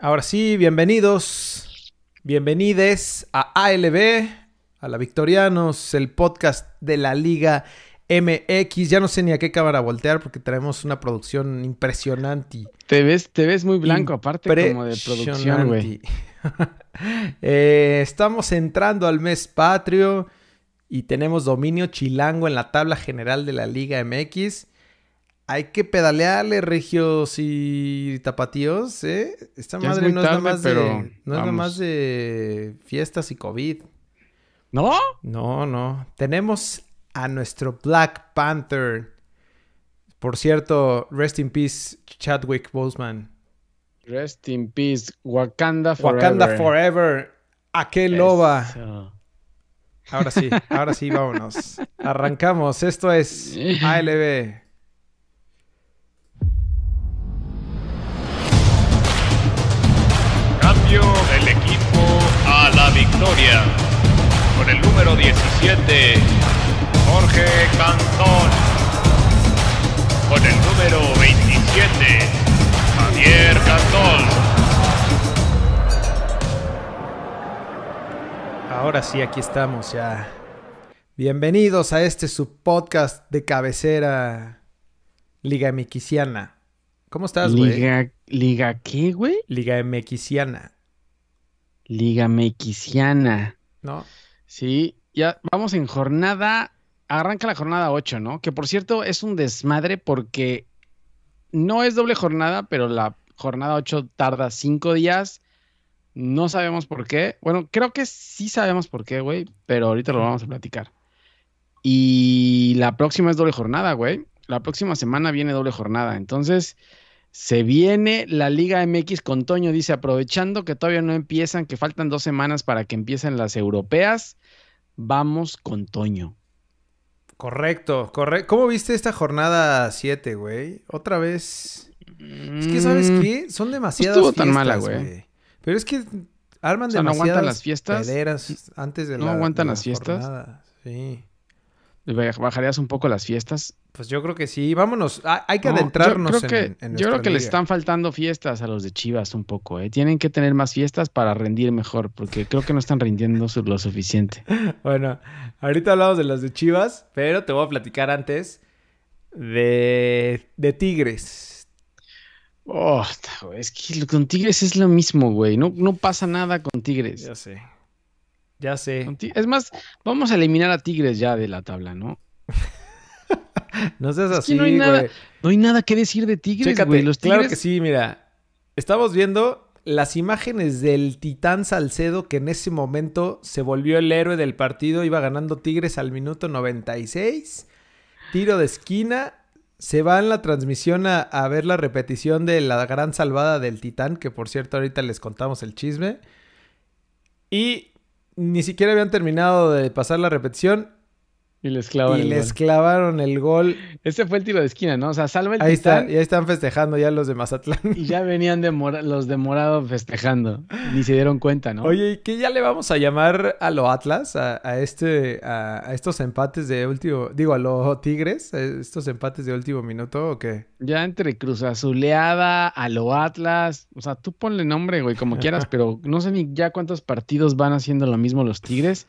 ahora sí, bienvenidos, bienvenides a ALB, a la Victorianos, el podcast de la Liga MX. Ya no sé ni a qué cámara voltear porque tenemos una producción impresionante. Te ves, te ves muy blanco, aparte como de producción, güey. Eh, estamos entrando al mes patrio y tenemos dominio chilango en la tabla general de la Liga MX. Hay que pedalearle, regios y tapatíos, ¿eh? Esta madre no, es nada más de, no es nada más de fiestas y COVID. ¿No? No, no. Tenemos a nuestro Black Panther. Por cierto, rest in peace, Chadwick Boseman. Rest in peace, Wakanda Forever. Wakanda Forever. Aquel loba. Ahora sí, ahora sí, vámonos. Arrancamos. Esto es ALB. Cambio del equipo a la victoria. Con el número 17, Jorge Cantón. Con el número 27, Javier Cantón. Ahora sí, aquí estamos ya. Bienvenidos a este subpodcast de cabecera Liga Mexiciana. ¿Cómo estás, güey? Liga, ¿Liga qué, güey? Liga Mexiciana. Liga Mexiciana. ¿No? Sí, ya vamos en jornada arranca la jornada 8, ¿no? Que por cierto es un desmadre porque no es doble jornada, pero la jornada 8 tarda 5 días. No sabemos por qué. Bueno, creo que sí sabemos por qué, güey, pero ahorita lo vamos a platicar. Y la próxima es doble jornada, güey. La próxima semana viene doble jornada. Entonces, se viene la Liga MX con Toño, dice, aprovechando que todavía no empiezan, que faltan dos semanas para que empiecen las europeas, vamos con Toño. Correcto, correcto. ¿Cómo viste esta jornada 7, güey? Otra vez. Es que, ¿sabes mm. qué? Son demasiadas no estuvo tan mala, güey. Pero es que arman o sea, demasiadas no aguantan las fiestas. antes de no la aguantan de las fiestas. Jornada. Sí. ¿Bajarías un poco las fiestas? Pues yo creo que sí. Vámonos. Hay que adentrarnos yo creo que, en, Yo creo que liga. les están faltando fiestas a los de Chivas un poco. ¿eh? Tienen que tener más fiestas para rendir mejor, porque creo que no están rindiendo lo suficiente. bueno, ahorita hablamos de los de Chivas, pero te voy a platicar antes de, de Tigres. Oh, es que con Tigres es lo mismo, güey. No, no pasa nada con Tigres. Ya sé. Ya sé. Es más, vamos a eliminar a Tigres ya de la tabla, ¿no? no seas es así, que no hay nada, güey. no hay nada que decir de Tigres, Chécate, güey. Los Tigres... Claro que sí, mira. Estamos viendo las imágenes del Titán Salcedo que en ese momento se volvió el héroe del partido. Iba ganando Tigres al minuto 96. Tiro de esquina. Se va en la transmisión a, a ver la repetición de la gran salvada del Titán, que por cierto ahorita les contamos el chisme. Y ni siquiera habían terminado de pasar la repetición. Y les clavan y el les gol. clavaron el gol. Ese fue el tiro de esquina, ¿no? O sea, salva el Ahí Titán está, ya están festejando ya los de Mazatlán. y ya venían de mora- los de morado festejando. Ni se dieron cuenta, ¿no? Oye, ¿y qué ya le vamos a llamar a lo Atlas? A, a este, a, a estos empates de último, digo, a los Tigres, a estos empates de último minuto o qué? Ya entre Cruz Azuleada, a lo Atlas. O sea, tú ponle nombre, güey, como quieras, pero no sé ni ya cuántos partidos van haciendo lo mismo los Tigres.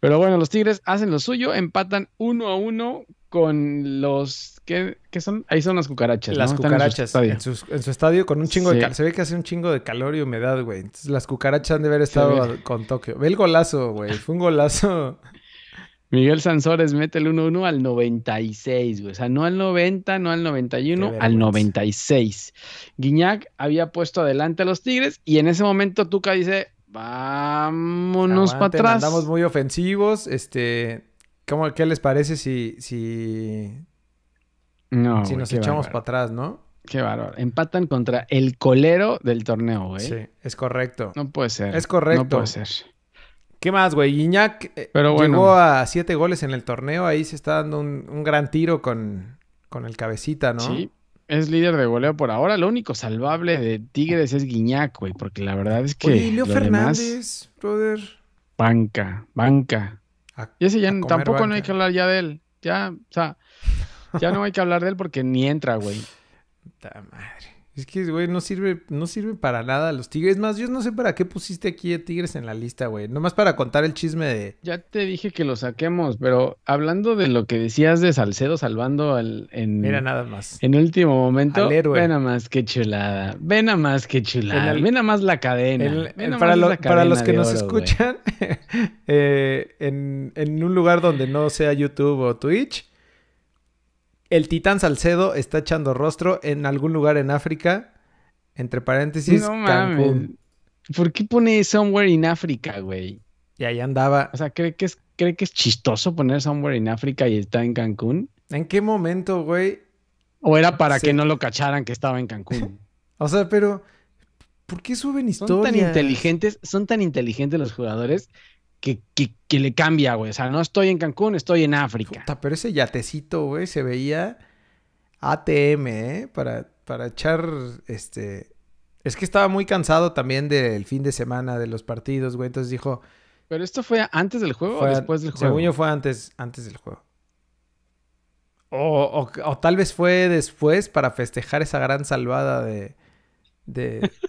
Pero bueno, los Tigres hacen lo suyo, empatan uno a uno con los. ¿Qué, qué son? Ahí son las cucarachas. Las ¿no? Están en su cucarachas en, su, en su estadio con un chingo de Sí. cal. Se ve que hace un chingo de calor y humedad, güey. Entonces las cucarachas han de haber estado con Tokio. Ve el golazo, güey. Fue un golazo. Miguel Sansores mete el 1-1 al 96, güey. O sea, no al 90, no al 91, Qué al vergüenza. 96. Guiñac había puesto adelante a los Tigres y en ese momento Tuca dice, vámonos para atrás. Andamos muy ofensivos. Este, ¿cómo, ¿qué les parece si, si, No, si nos echamos para atrás, no? Qué bárbaro. Empatan contra el colero del torneo, güey. Sí, es correcto. No puede ser. Es correcto. No puede ser. ¿Qué más, güey? Guiñac eh, Pero bueno. llegó a siete goles en el torneo. Ahí se está dando un, un gran tiro con, con el cabecita, ¿no? Sí. Es líder de goleo por ahora. Lo único salvable de Tigres es Guiñac, güey, porque la verdad es que. Oye, ¿y Leo lo demás, Fernández, brother. banca, banca. A- Y ese ya tampoco no hay que hablar ya de él. Ya, o sea, ya no hay que hablar de él porque ni entra, güey. Puta madre. Es que, güey, no sirve, no sirve para nada los Tigres. Más, yo no sé para qué pusiste aquí a Tigres en la lista, güey. Nomás para contar el chisme de. Ya te dije que lo saquemos, pero hablando de lo que decías de Salcedo salvando al, en, Mira, nada más. en último momento, Al héroe. ven a más que chulada, ven a más que chulada, el- ven a más la cadena, El- ven a para, más lo- la para los cadena que nos oro, escuchan eh, en, en un lugar donde no sea YouTube o Twitch, el titán Salcedo está echando rostro en algún lugar en África, entre paréntesis, No mames. Cancún. ¿Por qué pone Somewhere in Africa, güey? Y ahí andaba. O sea, ¿cree que es, cree que es chistoso poner Somewhere in Africa y está en Cancún? ¿En qué momento, güey? ¿O era para Sí. que no lo cacharan que estaba en Cancún? O sea, pero ¿por qué suben Son historias? tan inteligentes, son tan inteligentes los jugadores que, que, que le cambia, güey. O sea, no estoy en Cancún, estoy en África. Puta, pero ese yatecito, güey, se veía ATM, ¿eh? Para, para echar, este... Es que estaba muy cansado también del fin de semana de los partidos, güey. Entonces dijo... Pero esto fue antes del juego fue- o después del juego. Según yo fue antes, antes del juego. O, o- o tal vez fue después para festejar esa gran salvada de... de...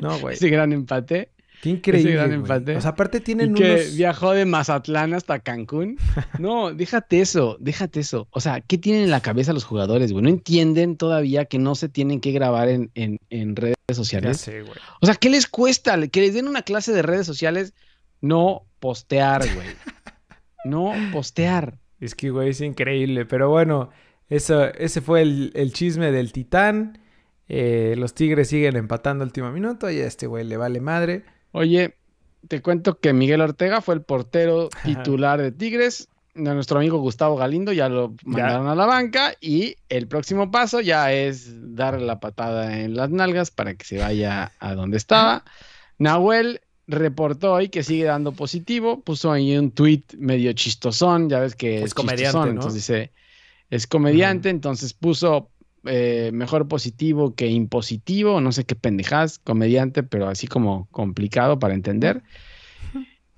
No, güey. Ese gran empate. Qué increíble, gran güey. empate. O sea, aparte Y tienen que unos... viajó de Mazatlán hasta Cancún. No, déjate eso, déjate eso. O sea, ¿qué tienen en la cabeza los jugadores, güey? No entienden todavía que no se tienen que grabar en, en, en redes Ya sociales. sé, güey. O sea, ¿qué les cuesta? Que les den una clase de redes sociales, no postear, güey. No postear. Es que, güey, es increíble. Pero bueno, eso, ese fue el, el chisme del titán. Eh, los Tigres siguen empatando último minuto y a este güey le vale madre. Oye, te cuento que Miguel Ortega fue el portero titular de Tigres. De nuestro amigo Gustavo Galindo ya lo mandaron a la banca y el próximo paso ya es darle la patada en las nalgas para que se vaya a donde estaba. Nahuel reportó hoy que sigue dando positivo, puso ahí un tweet medio chistosón, ya ves que Es es, comediante, entonces dice, es comediante, entonces puso eh, mejor positivo que impositivo, no sé qué pendejadas, comediante, pero así como complicado para entender.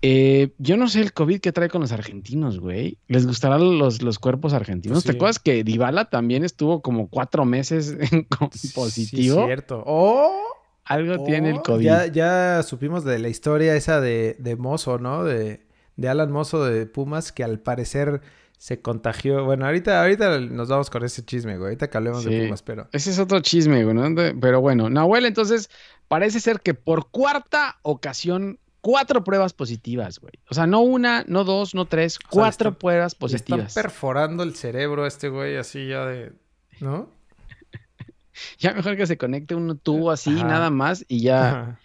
Eh, yo no sé el COVID que trae con los argentinos, güey. ¿Les gustarán los, los cuerpos argentinos? Pues ¿Te sí. acuerdas que Dybala también estuvo como cuatro meses en con- positivo? Sí, cierto. Oh, Algo tiene el oh, COVID. Ya, ya supimos de la historia esa de, de Mozo, ¿no? De, de Alan Mozo de Pumas, que al parecer se contagió. Bueno, ahorita, ahorita nos vamos con ese chisme, güey. Ahorita que hablemos de. Pumas, pero. Ese es otro chisme, güey, ¿no? Pero bueno, Nahuel, entonces parece ser que por cuarta ocasión, cuatro pruebas positivas, güey. O sea, no una, no dos, no tres, O cuatro está- pruebas Le positivas. están perforando el cerebro a este güey así ya de. ¿No? Ya mejor que se conecte un tubo así, Ajá. nada más, y ya Ajá.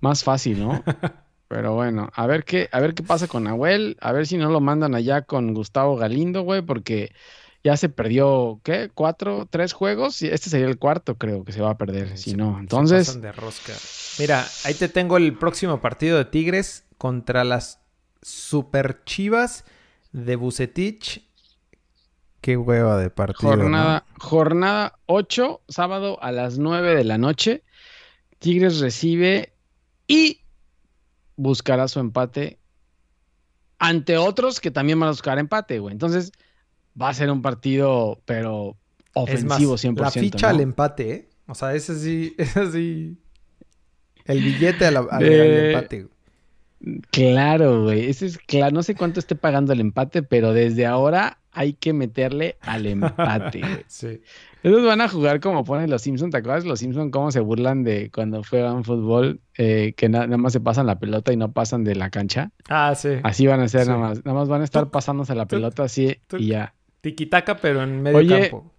más fácil, ¿no? Pero bueno, a ver qué, a ver qué pasa con Nahuel, a ver si no lo mandan allá con Gustavo Galindo, güey, porque ya se perdió, ¿qué? ¿Cuatro? ¿Tres juegos? Y Este sería el cuarto, creo que se va a perder, si Se- no. se Entonces, pasan de rosca. Mira, ahí te tengo el próximo partido de Tigres contra las Super Chivas de Bucetich. Qué hueva de partido. ¿no? jornada, jornada 8, sábado a las 9 de la noche. Tigres recibe y buscará su empate ante otros que también van a buscar empate, güey. Entonces, va a ser un partido, pero Es más, ofensivo 100%. la ficha ¿no? al empate, ¿eh? O sea, ese sí, ese sí. El billete al, al- empate. güey. Claro, güey. Ese es claro. No sé cuánto esté pagando el empate, pero desde ahora hay que meterle al empate. Sí. Esos van a jugar como ponen los Simpsons. ¿Te acuerdas los Simpsons cómo se burlan de cuando juegan fútbol? eh, que na- nada más se pasan la pelota y no pasan de la cancha. Ah, sí. Así van a ser Sí. nada más. Nada más van a estar pasándose la pelota así y ya. Tiquitaca, pero en medio Oye, campo.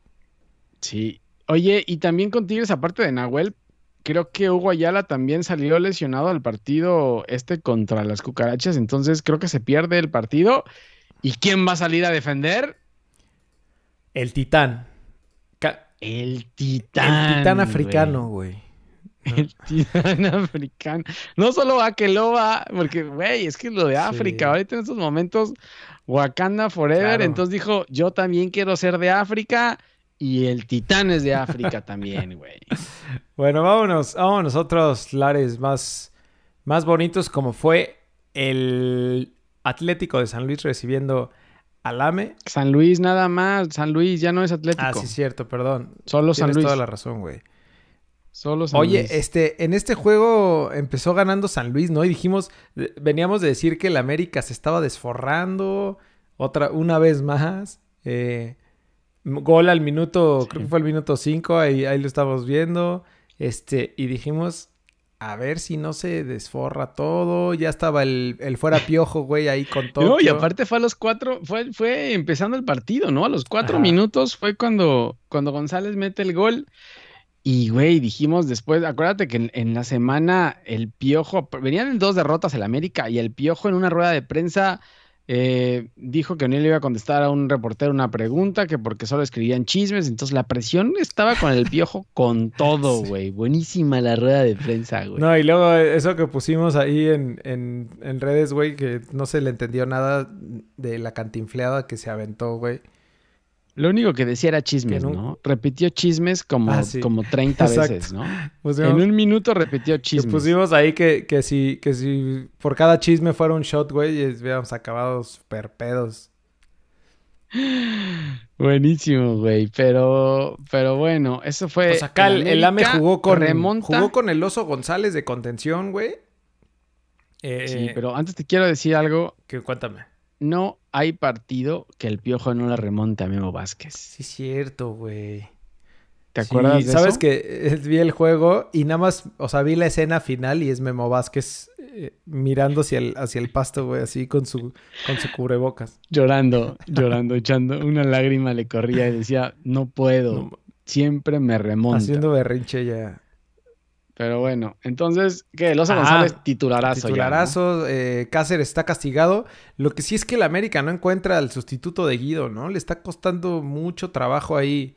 Sí. Oye, y también con Tigres, aparte de Nahuel, creo que Hugo Ayala también salió lesionado al partido este contra las cucarachas. Entonces creo que se pierde el partido. ¿Y quién va a salir a defender? El titán. El titán. el titán africano, güey. El titán africano. No solo Akeloba, porque, güey, es que lo de África, Sí. ahorita en estos momentos, Wakanda Forever, Claro. entonces dijo, yo también quiero ser de África y el titán es de África también, güey. Bueno, vámonos, vámonos a otros lares más, más bonitos, como fue el Atlético de San Luis recibiendo al AME. San Luis nada más, San Luis ya no es Atlético, Ah, sí, cierto, perdón. solo San Tienes Luis. toda la razón, güey. Solo San Oye, Luis. este, en este juego empezó ganando San Luis, ¿no? Y dijimos, veníamos de decir que el América se estaba desforrando otra, una vez más. Eh, gol al minuto, Sí. creo que fue el minuto 5, ahí, ahí lo estamos viendo. Este, y dijimos, a ver si no se desforra todo. Ya estaba el, el fuera piojo, güey, ahí con todo. No, y aparte fue a los cuatro, fue, fue empezando el partido, ¿no? A los cuatro Ajá. minutos fue cuando, cuando González mete el gol. Y, güey, dijimos después, acuérdate que en, en la semana el Piojo, venían en dos derrotas el América y el Piojo en una rueda de prensa eh, dijo que no le iba a contestar a un reportero una pregunta, que porque solo escribían chismes, entonces la presión estaba con el Piojo con todo, Sí. güey. Buenísima la rueda de prensa, güey. No, y luego eso que pusimos ahí en, en, en redes, güey, que no se le entendió nada de la cantinfleada que se aventó, güey. Lo único que decía era chismes, no- ¿no? Repitió chismes como, Ah, sí. como 30 Exacto. veces, ¿no? Pusimos, En un minuto repitió chismes. pusimos ahí que, que, si, que si por cada chisme fuera un shot, güey, y hubiéramos acabado super pedos. Buenísimo, güey. Pero, pero bueno, eso fue. Pues acá el, el AME jugó con, remonta. jugó con el oso González de contención, güey. Eh, Sí, pero antes te quiero decir algo. que, cuéntame. No hay partido que el piojo no le remonte a Memo Vázquez. Sí, es cierto, güey. ¿Te Sí, acuerdas de Sabes eso? que eh, vi el juego y nada más, o sea, vi la escena final y es Memo Vázquez eh, mirando hacia el, hacia el pasto, güey, así con su, con su cubrebocas. Llorando, llorando, echando una lágrima le corría y decía, no puedo, No, siempre me remonta. haciendo berrinche ya. Pero bueno, entonces, ¿qué? El Oso Ah, González titularazo. ya, ¿no? Titularazo, eh, Cáceres está castigado. Lo que sí es que el América no encuentra al sustituto de Guido, ¿no? Le está costando mucho trabajo ahí.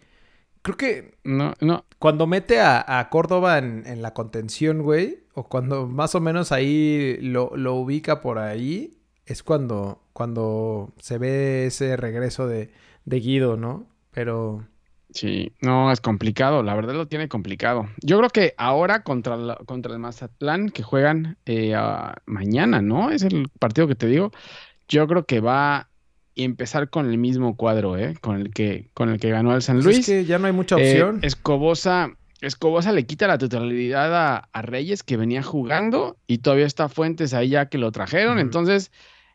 Creo que No, no, cuando mete a, a Córdoba en, en la contención, güey, o cuando más o menos ahí lo, lo ubica por ahí, es cuando, cuando se ve ese regreso de, de Guido, ¿no? Pero Sí, no, es complicado, la verdad lo tiene complicado. Yo creo que ahora contra, la- contra el Mazatlán, que juegan eh, a- mañana, ¿no? Es el partido que te digo. Yo creo que va a empezar con el mismo cuadro, ¿eh? Con el que, con el que ganó el San pues Luis. es que ya no hay mucha Eh, opción. Escobosa, Escobosa le quita la titularidad a, a Reyes, que venía jugando, y todavía está Fuentes ahí ya que lo trajeron. Entonces,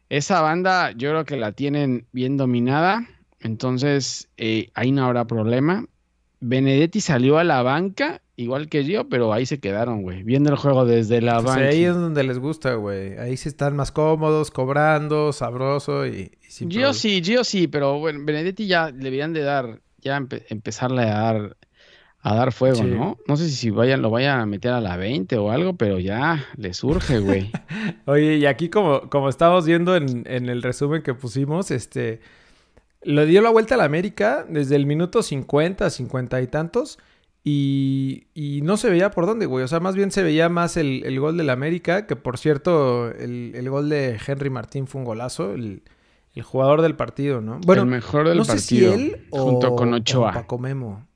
esa banda yo creo que la tienen bien dominada. Entonces, eh, ahí no habrá problema. Benedetti salió a la banca, igual que yo, pero ahí se quedaron, güey. Viendo el juego desde la Pues banca. ahí es donde les gusta, güey. Ahí sí están más cómodos, cobrando, sabroso y, y sin Gio problema. sí, Gio sí, pero bueno, Benedetti ya le deberían de dar, ya empe- empezarle a dar, a dar fuego, Sí. ¿no? No sé si vayan, lo vayan a meter a la 20 o algo, pero ya le surge, güey. Oye, y aquí como, como estábamos viendo en, en el resumen que pusimos, este, lo dio la vuelta a la América desde el minuto 50, 50 y tantos, y, y no se veía por dónde, güey. O sea, más bien se veía más el, el gol del América, que por cierto, el, el gol de Henry Martín fue un golazo, el, el jugador del partido, ¿no? Bueno, el mejor del no sé si partido, o, junto con o Ochoa. Paco Memo.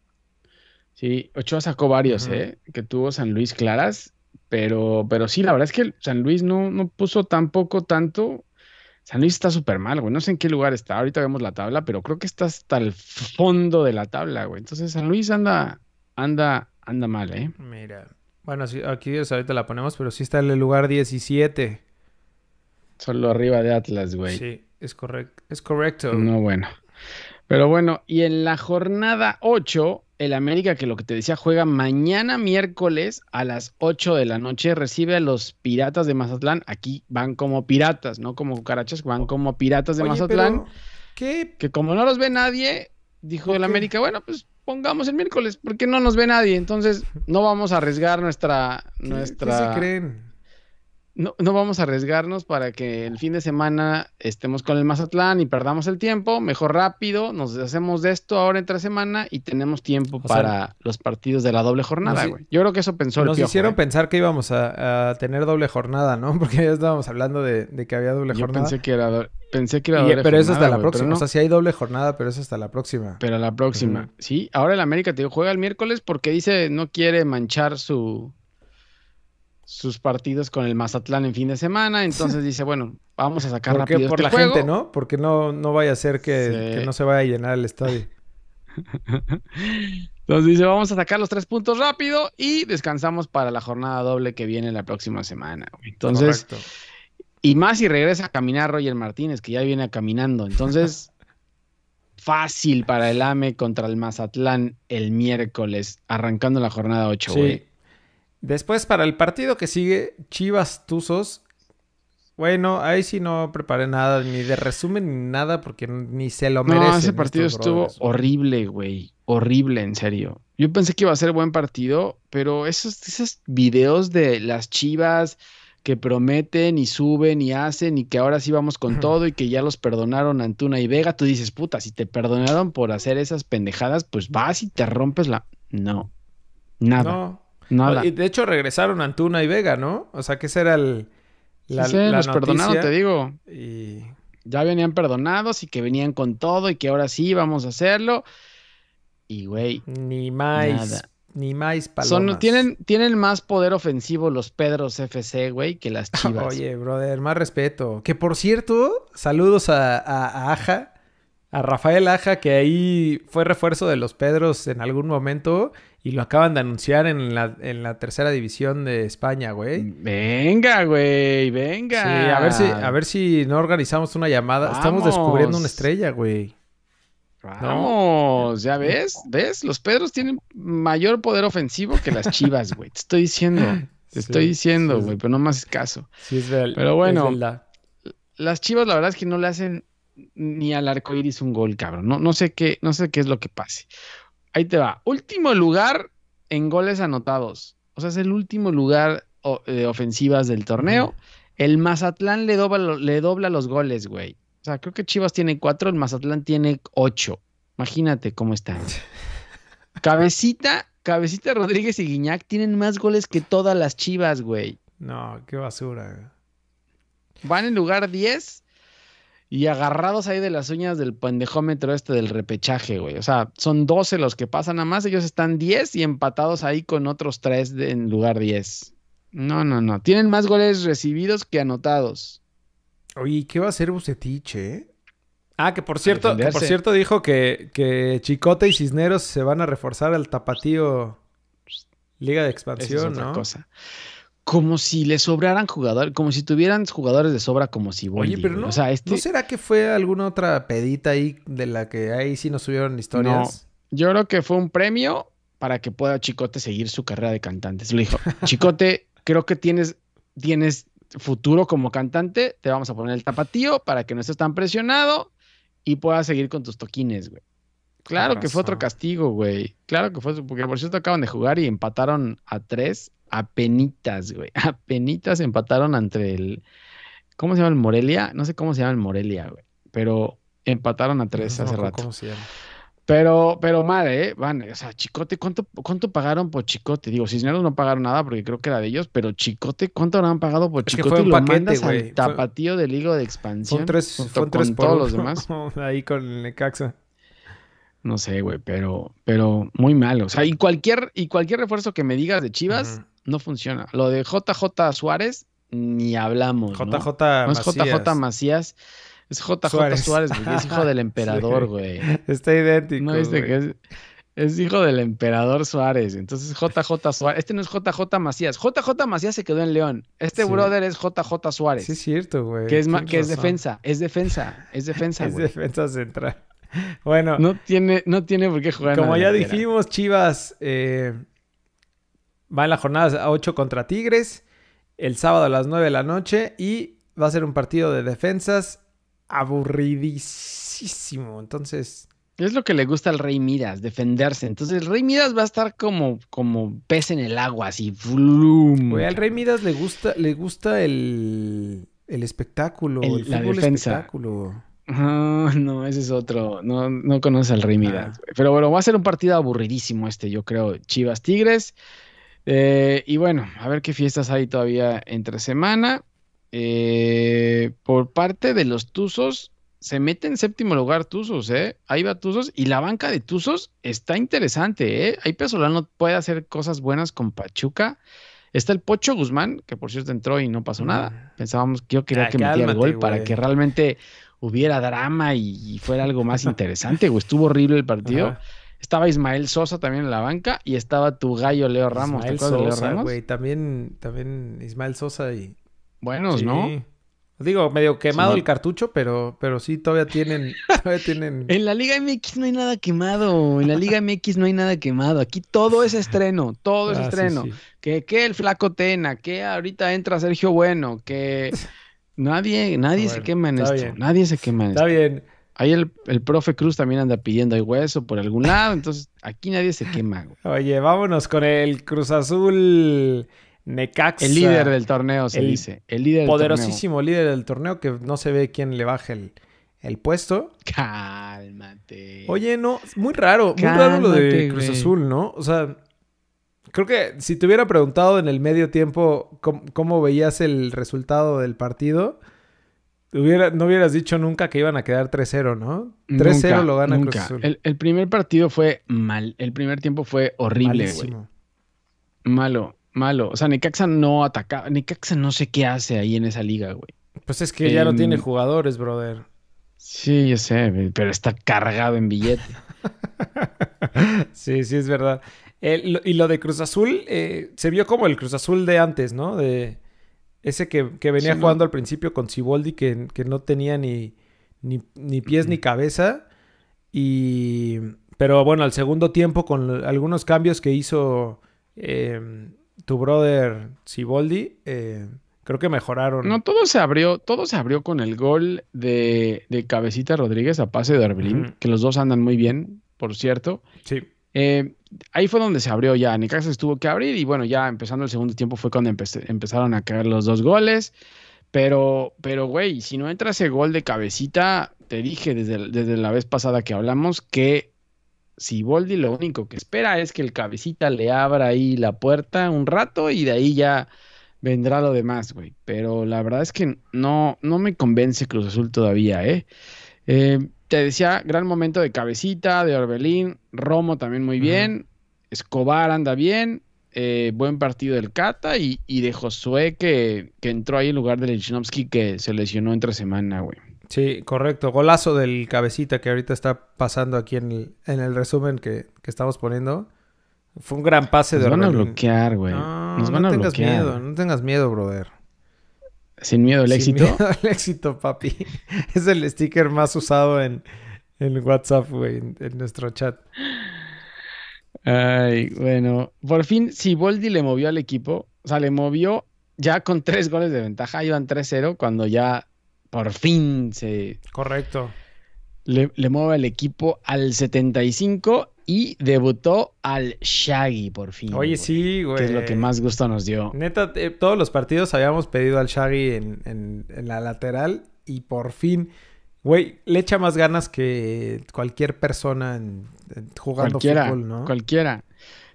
Sí, Ochoa sacó varios. ¿eh? Que tuvo San Luis claras, pero, pero sí, la verdad es que San Luis no, no puso tampoco tanto. San Luis está súper mal, güey. No sé en qué lugar está. Ahorita vemos la tabla, pero creo que está hasta el fondo de la tabla, güey. Entonces San Luis anda, anda, anda mal, ¿eh? Mira. Bueno, sí, aquí ahorita la ponemos, pero sí está en el lugar 17. Solo arriba de Atlas, güey. Sí, es correcto. Es correcto. No, bueno. Pero bueno, y en la jornada 8, el América, que lo que te decía, juega mañana miércoles a las 8 de la noche, recibe a los Piratas de Mazatlán. Aquí van como piratas, no como cucarachas, van como piratas de Oye, Mazatlán. ¿Qué? Que como no los ve nadie, dijo el. América, bueno, pues pongamos el miércoles, porque no nos ve nadie. Entonces, no vamos a arriesgar nuestra. ¿Qué, nuestra... qué se creen? No, no vamos a arriesgarnos para que el fin de semana estemos con el Mazatlán y perdamos el tiempo. Mejor rápido, nos deshacemos de esto ahora entre semana y tenemos tiempo O sea, para los partidos de la doble jornada, güey. Yo creo que eso pensó el Nos Piojo, hicieron ¿eh? pensar que íbamos a, a tener doble jornada, ¿no? Porque ya estábamos hablando de, de que había doble Yo jornada. pensé que era, do- pensé que era Y- doble pero eso hasta jornada, la próxima. O sea, sí hay doble jornada, pero eso hasta la próxima. Pero la próxima, sí. Ahora el América te digo, juega el miércoles porque dice no quiere manchar su sus partidos con el Mazatlán en fin de semana. Entonces dice, bueno, vamos a sacar ¿Por qué? rápido Por este la juego. gente, ¿no? Porque no, no vaya a ser que, Sí. que no se vaya a llenar el estadio. Entonces dice, vamos a sacar los tres puntos rápido y descansamos para la jornada doble que viene la próxima semana. Entonces, Correcto. y más si regresa a caminar Roger Martínez, que ya viene caminando. Entonces, fácil para el AME contra el Mazatlán el miércoles, arrancando la jornada 8, Sí. güey. Después, para el partido que sigue, Chivas Tuzos. Bueno, ahí sí no preparé nada, ni de resumen ni nada, porque ni se lo merecen. No, ese partido estuvo brothers, horrible, güey. Horrible, en serio. Yo pensé que iba a ser buen partido, pero esos, esos videos de las chivas que prometen y suben y hacen y que ahora sí vamos con todo y que ya los perdonaron Antuna y Vega, tú dices, puta, si te perdonaron por hacer esas pendejadas, pues vas y te rompes la... No, nada, No. Nada. Y de hecho regresaron Antuna y Vega, ¿no? O sea, que esa era el, la, Sí, sí, la los perdonaron, te digo. Y Ya venían perdonados y que venían con todo y que ahora sí vamos a hacerlo. Y, güey, ni más, Nada. ni más palomas. Son, tienen, tienen más poder ofensivo los Pedros FC, güey, que las chivas. Oye, brother, más respeto. Que por cierto, saludos a, a- a Aja, a Rafael Aja, que ahí fue refuerzo de los Pedros en algún momento y lo acaban de anunciar en la, en la tercera división de España, güey. Venga, güey, venga. Sí, a ver si, a ver si no organizamos una llamada. Estamos descubriendo una estrella, güey. Vamos, ya ves, ¿ves? Los Pedros tienen mayor poder ofensivo que las chivas, güey. Te estoy diciendo, te Sí, estoy diciendo, güey, sí. pero no más caso. Sí, es real. Pero bueno. verdad. Las chivas, la verdad es que no le hacen ni al arco iris un gol, cabrón. No, no sé qué, no sé qué es lo que pase. Ahí te va. Último lugar en goles anotados. O sea, es el último lugar de ofensivas del torneo. El Mazatlán le dobla, le dobla los goles, güey. O sea, creo que Chivas tiene cuatro, el Mazatlán tiene ocho. Imagínate cómo están. Cabecita, Cabecita Rodríguez y Guiñac tienen más goles que todas las Chivas, güey. No, qué basura. güey. Van en lugar 10 y agarrados ahí de las uñas del pendejómetro este del repechaje, güey. O sea, son 12 los que pasan a más, ellos están 10 y empatados ahí con otros 3 en lugar 10. No, no, no. Tienen más goles recibidos que anotados. Oye, ¿qué va a hacer Bucetich, eh? Ah, que por cierto, que por cierto dijo que, que Chicote y Cisneros se van a reforzar al tapatío Liga de Esa es Expansión, otra ¿no? cosa. Como si le sobraran jugadores, como si tuvieran jugadores de sobra como si Oye, pero no, O sea, este, ¿no será que fue alguna otra pedita ahí de la que ahí sí nos subieron historias? Yo creo que fue un premio para que pueda Chicote seguir su carrera de cantante. Se le dijo, Chicote, creo que tienes, tienes futuro como cantante, te vamos a poner el tapatío para que no estés tan presionado y puedas seguir con tus toquines, güey. Claro que fue otro castigo, güey. Claro que fue, porque por cierto acaban de jugar y empataron a tres, a penitas, güey. A penitas empataron entre el, ¿cómo se llama el Morelia? No sé cómo se llama el Morelia, güey. Pero empataron a tres No hace rato. ¿Cómo se llama? Pero, pero madre, ¿eh? Van, o sea, Chicote, ¿cuánto, ¿cuánto pagaron por Chicote? Digo, Cisneros no pagaron nada porque creo que era de ellos, pero Chicote, ¿cuánto habrán pagado por Es que Chicote? fue un y lo paquete, mandas güey. al Fue- tapatío del Liga de Expansión. Son tres, junto son tres con por todos los demás. ahí con el Necaxa. No sé, güey, pero, pero muy mal. O sea, y cualquier, y cualquier refuerzo que me digas de Chivas. No funciona. Lo de JJ Suárez, ni hablamos. ¿no? JJ No es. JJ Macías, es JJ Suárez. Suárez, es hijo del emperador, Sí. güey. Está idéntico. No viste que es, es hijo del emperador Suárez. Entonces JJ Suárez. Este no es JJ Macías. JJ Macías se quedó en León. Este Sí. brother es JJ Suárez. Sí, es cierto, güey. que es, que es defensa. Es defensa. Es defensa, Es güey. defensa central. Bueno, No tiene, no tiene por qué jugar. como ya dijimos, Chivas eh, va en la jornada 8 contra Tigres. El sábado a las 9 de la noche. Y va a ser un partido de defensas aburridísimo. Entonces, Es lo que le gusta al Rey Midas, defenderse. Entonces el Rey Midas va a estar como, como pez en el agua, así. ¡flum! güey, al Rey Midas le gusta, le gusta el, el espectáculo. El- El, la fútbol defensa. espectáculo. Ah, no, ese es otro. No, no conoce al Rey Midas. Ah. güey. Pero bueno, va a ser un partido aburridísimo este, yo creo. Chivas Tigres. Eh, y bueno, a ver qué fiestas hay todavía entre semana. Eh, por parte de los Tuzos, se mete en séptimo lugar Tuzos, ¿eh? Ahí va Tuzos. Y la banca de Tuzos está interesante, ¿eh? Ahí Pesolano puede hacer cosas buenas con Pachuca. Está el Pocho Guzmán, que por cierto entró y no pasó Mm. nada. Pensábamos que yo quería Ah, que metiera el gol para que realmente hubiera drama y, y fuera algo más interesante, güey. Estuvo horrible el partido. Ajá. Estaba Ismael Sosa también en la banca y estaba tu gallo Leo Ramos. ¿Te Ismael acuerdas de Leo Ramos? güey. También, también Ismael Sosa y... Buenos, Sí. ¿no? Digo, medio quemado Sí. el cartucho, pero, pero sí, todavía tienen... Todavía tienen... En la Liga MX no hay nada quemado. En la Liga MX no hay nada quemado. Aquí todo es estreno. Todo es Ah, estreno. sí. Que, que el flaco Tena, que ahorita entra Sergio Bueno, que nadie, nadie se quema en está esto. bien. Nadie se quema en Está esto. bien. Ahí el, el profe Cruz también anda pidiendo el hueso por algún lado. Entonces, aquí nadie se quema. güey. Oye, vámonos con el Cruz Azul Necaxa. El líder del torneo se el dice. El líder del Poderosísimo líder del torneo que no se ve quién le baje el, el puesto. torneo. Cálmate. Oye, no, muy raro, muy raro lo de Cruz güey. Azul, ¿no? O sea, creo que si te hubiera preguntado en el medio tiempo cómo, cómo veías el resultado del partido, hubiera, no hubieras dicho nunca que iban a quedar 3-0, ¿no? 3-0 Nunca, lo gana nunca. Cruz Azul. El, el primer partido fue mal. El primer tiempo fue horrible, güey. Malo, malo. O sea, Necaxa no atacaba. Necaxa no sé qué hace ahí en esa liga, güey. Pues es que ya no Em, tiene jugadores, brother. Sí, yo sé, pero está cargado en billete. Sí, sí, es verdad. El- y lo de Cruz Azul eh, se vio como el Cruz Azul de antes, ¿no? De ese que, que venía Sí, ¿no? jugando al principio con Ciboldi, que, que no tenía ni, ni, ni pies ni cabeza. Y. Pero bueno, al segundo tiempo, con algunos cambios que hizo eh, tu brother Ciboldi, eh, creo que mejoraron. No, todo se abrió, todo se abrió con el gol de, de Cabecita Rodríguez a pase de Orbelín, Ujú. que los dos andan muy bien, por cierto. Sí. Eh, ahí fue donde se abrió ya. Necaxa se tuvo que abrir y bueno, ya empezando el segundo tiempo fue cuando empezaron a caer los dos goles. Pero, pero, güey, si no entra ese gol de cabecita, te dije desde, desde la vez pasada que hablamos que si Boldi lo único que espera es que el cabecita le abra ahí la puerta un rato y de ahí ya vendrá lo demás, güey. Pero la verdad es que no, no me convence Cruz Azul todavía, ¿eh? Eh, te decía, gran momento de cabecita, de Orbelín, Romo también muy bien, Escobar anda bien, eh, buen partido del Cata y, y de Josué que, que entró ahí en lugar de Lichnowsky que se lesionó entre semana, güey. Sí, correcto. Golazo del cabecita que ahorita está pasando aquí en el, en el resumen que, que estamos poniendo. Fue un gran pase Nos de van a Orbelín. bloquear, güey. No, Nos van no a tengas bloquear. miedo, no tengas miedo, brother. Sin miedo al Sin éxito. miedo al éxito, papi. Es el sticker más usado en, en WhatsApp, güey, en, en nuestro chat. Ay, bueno, por fin Siboldi le movió al equipo, o sea, le movió ya con tres goles de ventaja, iban 3-0 cuando ya por fin se Correcto. le, le mueve al equipo al 75 y debutó al Shaggy por fin. Oye, güey, sí, güey. Que es lo que más gusto nos dio. Neta, eh, todos los partidos habíamos pedido al Shaggy en, en- en la lateral y por fin, güey, le echa más ganas que cualquier persona en- jugando Cualquiera, fútbol, ¿no? cualquiera.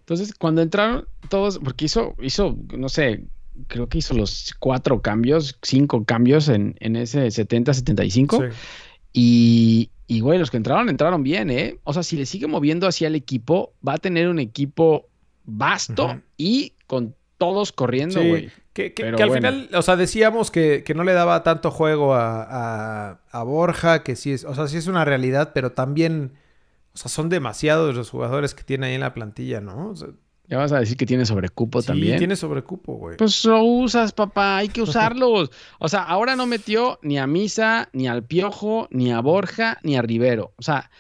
Entonces, cuando entraron todos, porque hizo, hizo, no sé, creo que hizo los cuatro cambios, cinco cambios en, en ese 70-75. Sí. Y, y, güey, los que entraron, entraron bien, ¿eh? O sea, si le sigue moviendo hacia el equipo, va a tener un equipo vasto y con todos corriendo, Sí, güey. Que, que- Pero que al bueno. final, o sea, decíamos que, que no le daba tanto juego a, a- a Borja, que sí es, o sea, sí es una realidad, pero también, o sea, son demasiados los jugadores que tiene ahí en la plantilla, ¿no? O sea, Ya vas a decir que tiene sobrecupo sí, también. tiene sobrecupo, güey. Pues lo usas, papá, hay que usarlos. O sea, ahora no metió ni a Misa, ni al Piojo, ni a Borja, ni a Rivero. O sea,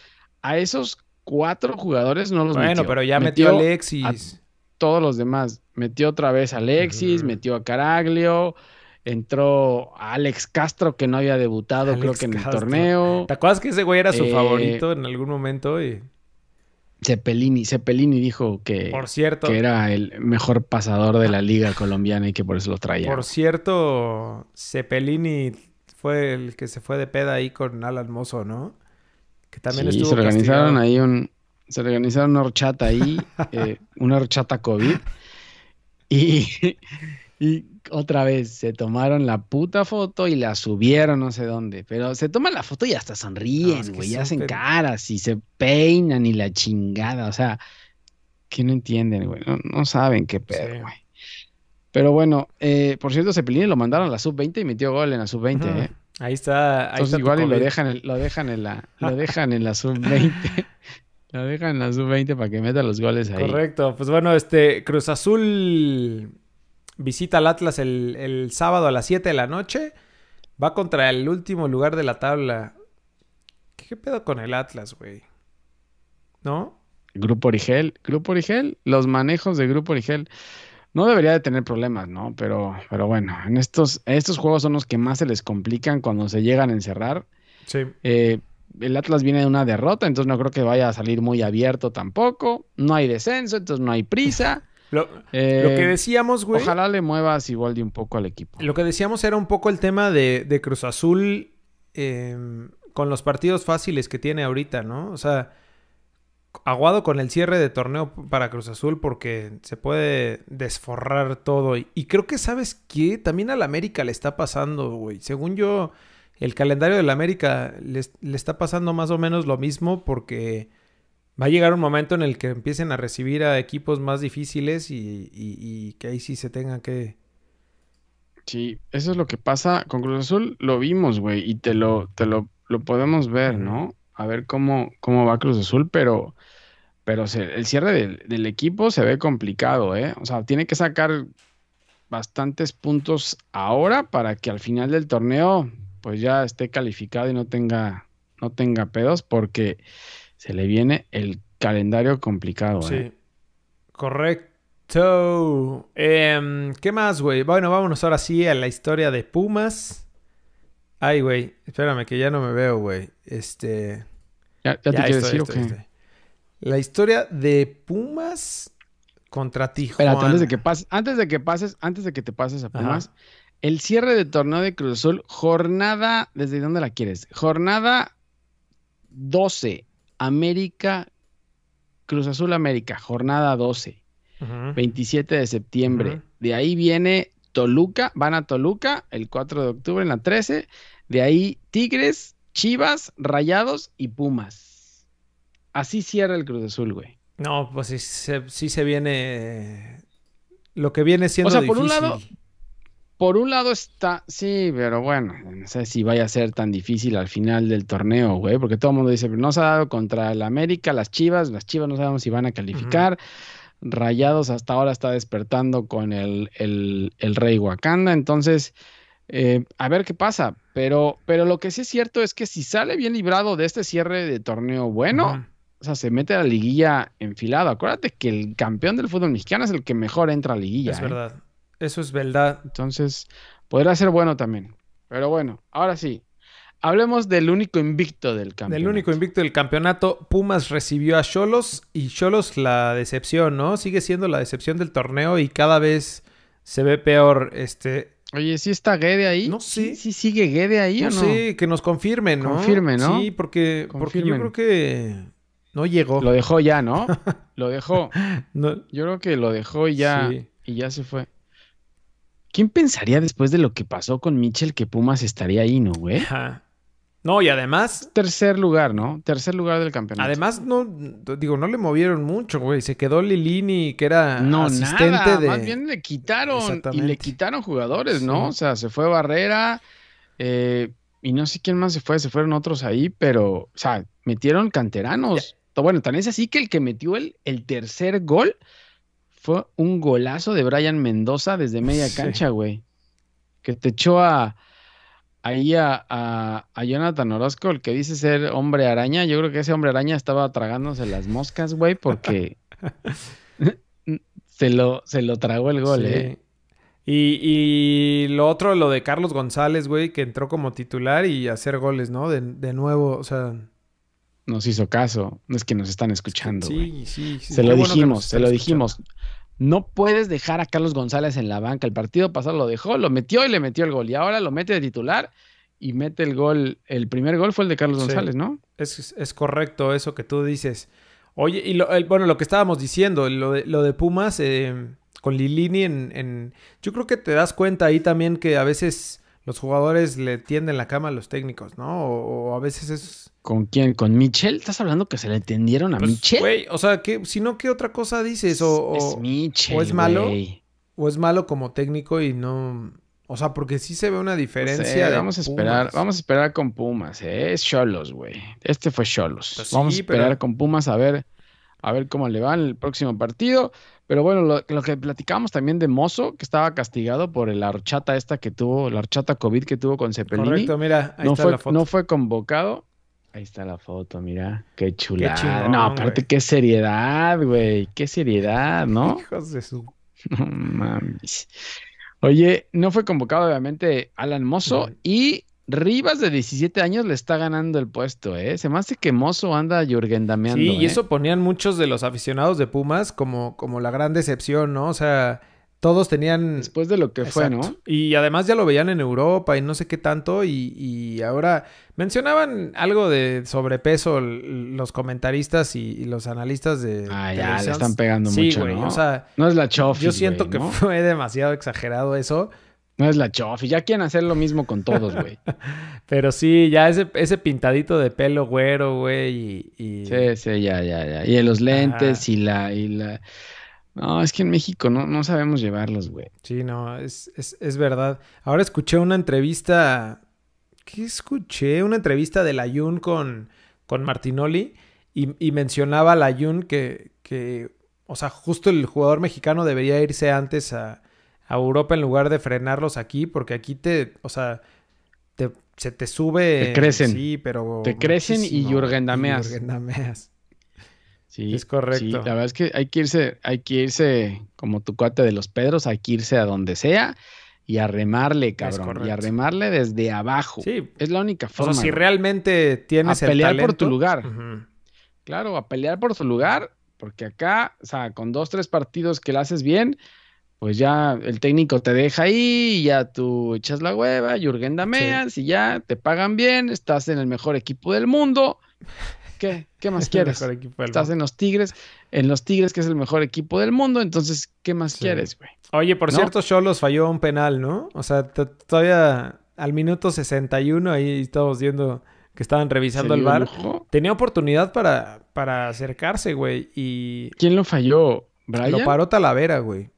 a esos cuatro jugadores no los bueno, metió. pero ya metió, a Alexis. todos los demás. Metió otra vez a Alexis, metió a Caraglio, entró a Alex Castro que no había debutado creo que en el torneo. ¿Te acuerdas que ese güey era su Eh, favorito en algún momento? Y, Cepelini, Cepelini dijo que, por cierto, que era el mejor pasador de la liga colombiana y que por eso lo traía. por cierto, Cepelini fue el que se fue de peda ahí con Alan Mozo, ¿no? Que también Sí, estuvo se organizaron castigado. ahí un, se organizaron una horchata ahí, eh, una horchata COVID. Y, y otra vez se tomaron la puta foto y la subieron no sé dónde. Pero se toman la foto y hasta No, sonríen, es que güey, y son hacen caras y se peinan y la chingada. O sea, que no entienden, güey. No, no saben qué pedo, Sí. güey. Pero bueno, eh, por cierto, Cepelini lo mandaron a la sub-20 y metió gol en la sub-20, Ujú. ¿eh? Ahí está. Ahí Entonces está igual y lo dejan, en- lo dejan en la, lo dejan en la sub-20. La dejan en la sub-20 para que meta los goles ahí. Correcto. Pues bueno, este Cruz Azul visita al Atlas el, el sábado a las 7 de la noche. Va contra el último lugar de la tabla. ¿Qué pedo con el Atlas, güey? ¿No? Grupo Origel, Grupo Origel, los manejos de Grupo Origel. No debería de tener problemas, ¿no? Pero, pero bueno, en estos, estos juegos son los que más se les complican cuando se llegan a encerrar. Sí. Eh, el Atlas viene de una derrota, entonces no creo que vaya a salir muy abierto tampoco. No hay descenso, entonces no hay prisa. Lo, Eh, lo que decíamos, güey. Ojalá le muevas igual de un poco al equipo. Lo que decíamos era un poco el tema de, de Cruz Azul eh, con los partidos fáciles que tiene ahorita, ¿no? O sea, aguado con el cierre de torneo para Cruz Azul porque se puede desforrar todo. Y, y creo que, ¿sabes qué? También al América le está pasando, güey. Según yo, el calendario del América le, le está pasando más o menos lo mismo porque va a llegar un momento en el que empiecen a recibir a equipos más difíciles y, y- y que ahí sí se tengan que... Sí, eso es lo que pasa con Cruz Azul, lo vimos, güey, y te lo, te lo, lo podemos ver, ¿no? A ver cómo, cómo va Cruz Azul, pero, pero se- el cierre del, del equipo se ve complicado, ¿eh? O sea, tiene que sacar bastantes puntos ahora para que al final del torneo, pues ya esté calificado y no tenga, no tenga pedos, porque se le viene el calendario complicado, ¿eh? Sí. Correcto. Em, ¿qué más, güey? Bueno, vámonos ahora sí a la historia de Pumas. Ay, güey. Espérame, que ya no me veo, güey. Este. ¿Ya, ya te estoy, decir estoy, estoy. La historia de Pumas contra Tijuana. Espérate, antes de que pases, antes de que pases, antes de que te pases a Ajá. Pumas, el cierre de torneo de Cruz Azul, jornada, ¿desde dónde la quieres? Jornada 12, América, Cruz Azul América, jornada 12, Ujú. 27 de septiembre. De ahí viene Toluca, van a Toluca el 4 de octubre en la 13. De ahí Tigres, Chivas, Rayados y Pumas. Así cierra el Cruz Azul, güey. No, pues sí se, sí se viene. Lo que viene siendo O sea, por un lado, Por un lado está, sí, pero bueno, no sé si vaya a ser tan difícil al final del torneo, güey, porque todo el mundo dice, pero no se ha dado contra el América, las Chivas, las Chivas no sabemos si van a calificar. Rayados hasta ahora está despertando con el, el, el Rey Wakanda, entonces, eh, a ver qué pasa. Pero, pero lo que sí es cierto es que si sale bien librado de este cierre de torneo bueno, o sea, se mete a la liguilla enfilado. Acuérdate que el campeón del fútbol mexicano es el que mejor entra a liguilla. Es ¿eh? verdad. Eso es verdad. Entonces, podrá ser bueno también. Pero bueno, ahora sí. Hablemos del único invicto del campeonato. Del único invicto del campeonato, Pumas recibió a Cholos y Cholos la decepción, ¿no? Sigue siendo la decepción del torneo y cada vez se ve peor. Este, Oye, ¿sí está Guede ahí? No sé. ¿Sí, sí sigue Guede ahí no, o no? sé, que nos confirmen, ¿no? Confirme, ¿no? Sí, porque, porque yo creo que no llegó. Lo dejó ya, ¿no? lo dejó. No- Yo creo que lo dejó y ya, Sí. y ya se fue. ¿Quién pensaría después de lo que pasó con Mitchell que Pumas estaría ahí, no, güey? Ajá. No, y además, Tercer lugar, ¿no? Tercer lugar del campeonato. además no, digo, no le movieron mucho, güey. Se quedó Lilini, que era No, asistente nada, de... más bien le quitaron y le quitaron jugadores, ¿no? Sí. O sea, se fue Barrera eh, y no sé quién más se fue, se fueron otros ahí, pero, o sea, metieron canteranos. Bueno, tan es así que el que metió el, el tercer gol fue un golazo de Brian Mendoza desde media Sí. cancha, güey. Que te echó a ahí a, a, a Jonathan Orozco, el que dice ser hombre araña. Yo creo que ese hombre araña estaba tragándose las moscas, güey, porque se lo, se lo tragó el gol, Sí. ¿eh? Y, y lo otro, lo de Carlos González, güey, que entró como titular y hacer goles, ¿no? De, de nuevo, o sea... Nos hizo caso. No es que nos están escuchando. Sí, sí, sí. Se lo bueno dijimos, se lo escuchando. dijimos. No puedes dejar a Carlos González en la banca. El partido pasado lo dejó, lo metió y le metió el gol. Y ahora lo mete de titular y mete el gol. El primer gol fue el de Carlos Sí. González, ¿no? Es, es correcto eso que tú dices. Oye, y lo, el- bueno, lo que estábamos diciendo, lo de, lo de Pumas eh, con Lilini en, en- Yo creo que te das cuenta ahí también que a veces los jugadores le tienden la cama a los técnicos, ¿no? O, o a veces es... ¿Con quién? ¿Con Michel? ¿Estás hablando que se le tendieron a pues, Michel? güey, o sea, que, si no, ¿qué otra cosa dices? O, o- es Michel, o es malo. o es malo como técnico y no... O sea, porque sí se ve una diferencia. vamos a esperar, Pumas. vamos a esperar con Pumas, ¿eh? es Cholos, güey. Este fue Cholos. Pues vamos sí, a esperar pero- con Pumas a ver, a ver cómo le va en el próximo partido. Pero bueno, lo, lo que platicábamos también de Mozo, que estaba castigado por la horchata esta que tuvo, la horchata COVID que tuvo con Cepelini. Correcto, mira, ahí no está fue, la foto. no fue convocado. Ahí está la foto, mira. Qué chulada. chingón, no, aparte, qué seriedad, güey. Qué seriedad, ¿no? Hijos de su. No mames. Oye, no fue convocado obviamente Alan Mozo y Rivas de 17 años le está ganando el puesto, ¿eh? Se me hace que Mozo anda Jürgen dameando, Sí, y ¿eh? eso ponían muchos de los aficionados de Pumas como, como la gran decepción, ¿no? O sea, todos tenían. Después de lo que fue, ¿no? Y además ya lo veían en Europa y no sé qué tanto. Y, y ahora mencionaban algo de sobrepeso los comentaristas y, y los analistas de. Ah, ya, le están pegando sí, mucho, güey. ¿no? O sea, No es la Chofi, yo siento güey, que fue demasiado exagerado eso. No es la Chofi. Ya quieren hacer lo mismo con todos, güey. Pero sí, ya ese, ese pintadito de pelo güero, güey. Y, y- Sí, sí, ya, ya, ya. Y los lentes Ajá. y la, y la... No, es que en México no, no sabemos llevarlos, güey. Sí, no, es, es, es verdad. Ahora escuché una entrevista. ¿Qué escuché? Una entrevista de Layun con, con Martinoli y, y mencionaba a Layun que, que, o sea, justo el jugador mexicano debería irse antes a, a Europa en lugar de frenarlos aquí, porque aquí te, o sea, te, se te sube. Te crecen. Sí, pero. Te crecen y yurgendameas. Y yurgendameas. Sí, Es correcto. sí, la verdad es que hay que irse, hay que irse como tu cuate de los Pedros, hay que irse a donde sea y a remarle, cabrón, y a remarle desde abajo. Sí. Es la única O forma. sea, si realmente tienes A el pelear por tu lugar. Claro, a pelear por su lugar, porque acá, o sea, con dos, tres partidos que le haces bien, pues ya el técnico te deja ahí, y ya tú echas la hueva, Jürgen Dameas, y ya te pagan bien, estás en el mejor equipo del mundo. ¿Qué? ¿Qué más Es quieres? Estás en los Tigres, en los Tigres, que es el mejor equipo del mundo, entonces, ¿qué más Sí. quieres, güey? Oye, por ¿no? cierto, Cholos falló un penal, ¿no? O sea, todavía al minuto 61 ahí estamos viendo que estaban revisando ¿Se el bar. lujo? Tenía oportunidad para, para acercarse, güey, y ¿Quién lo falló? ¿Brian? lo paró Talavera, güey.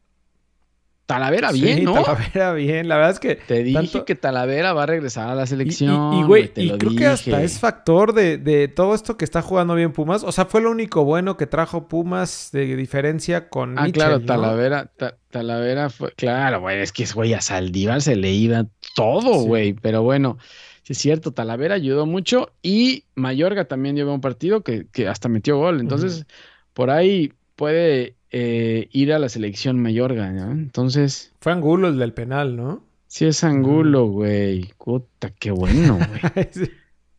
Talavera, bien, Sí, ¿no? Talavera bien. La verdad es que Te dije tanto- que Talavera va a regresar a la Y- selección. Y, y, güey, te y lo creo que hasta es factor de, de todo esto que está jugando bien Pumas. O sea, fue lo único bueno que trajo Pumas de diferencia con Ah, claro, ¿no? Talavera, Ta- Talavera fue, claro, güey, es que güey, a Saldívar se le iba todo, Sí. güey, pero bueno, sí es cierto, Talavera ayudó mucho y Mayorga también llevó un partido que, que hasta metió gol, entonces por ahí puede eh, ir a la selección Mayorga, ¿no? Entonces, Fue Angulo el del penal, ¿no? sí es Angulo, güey, puta, qué bueno, güey, Sí.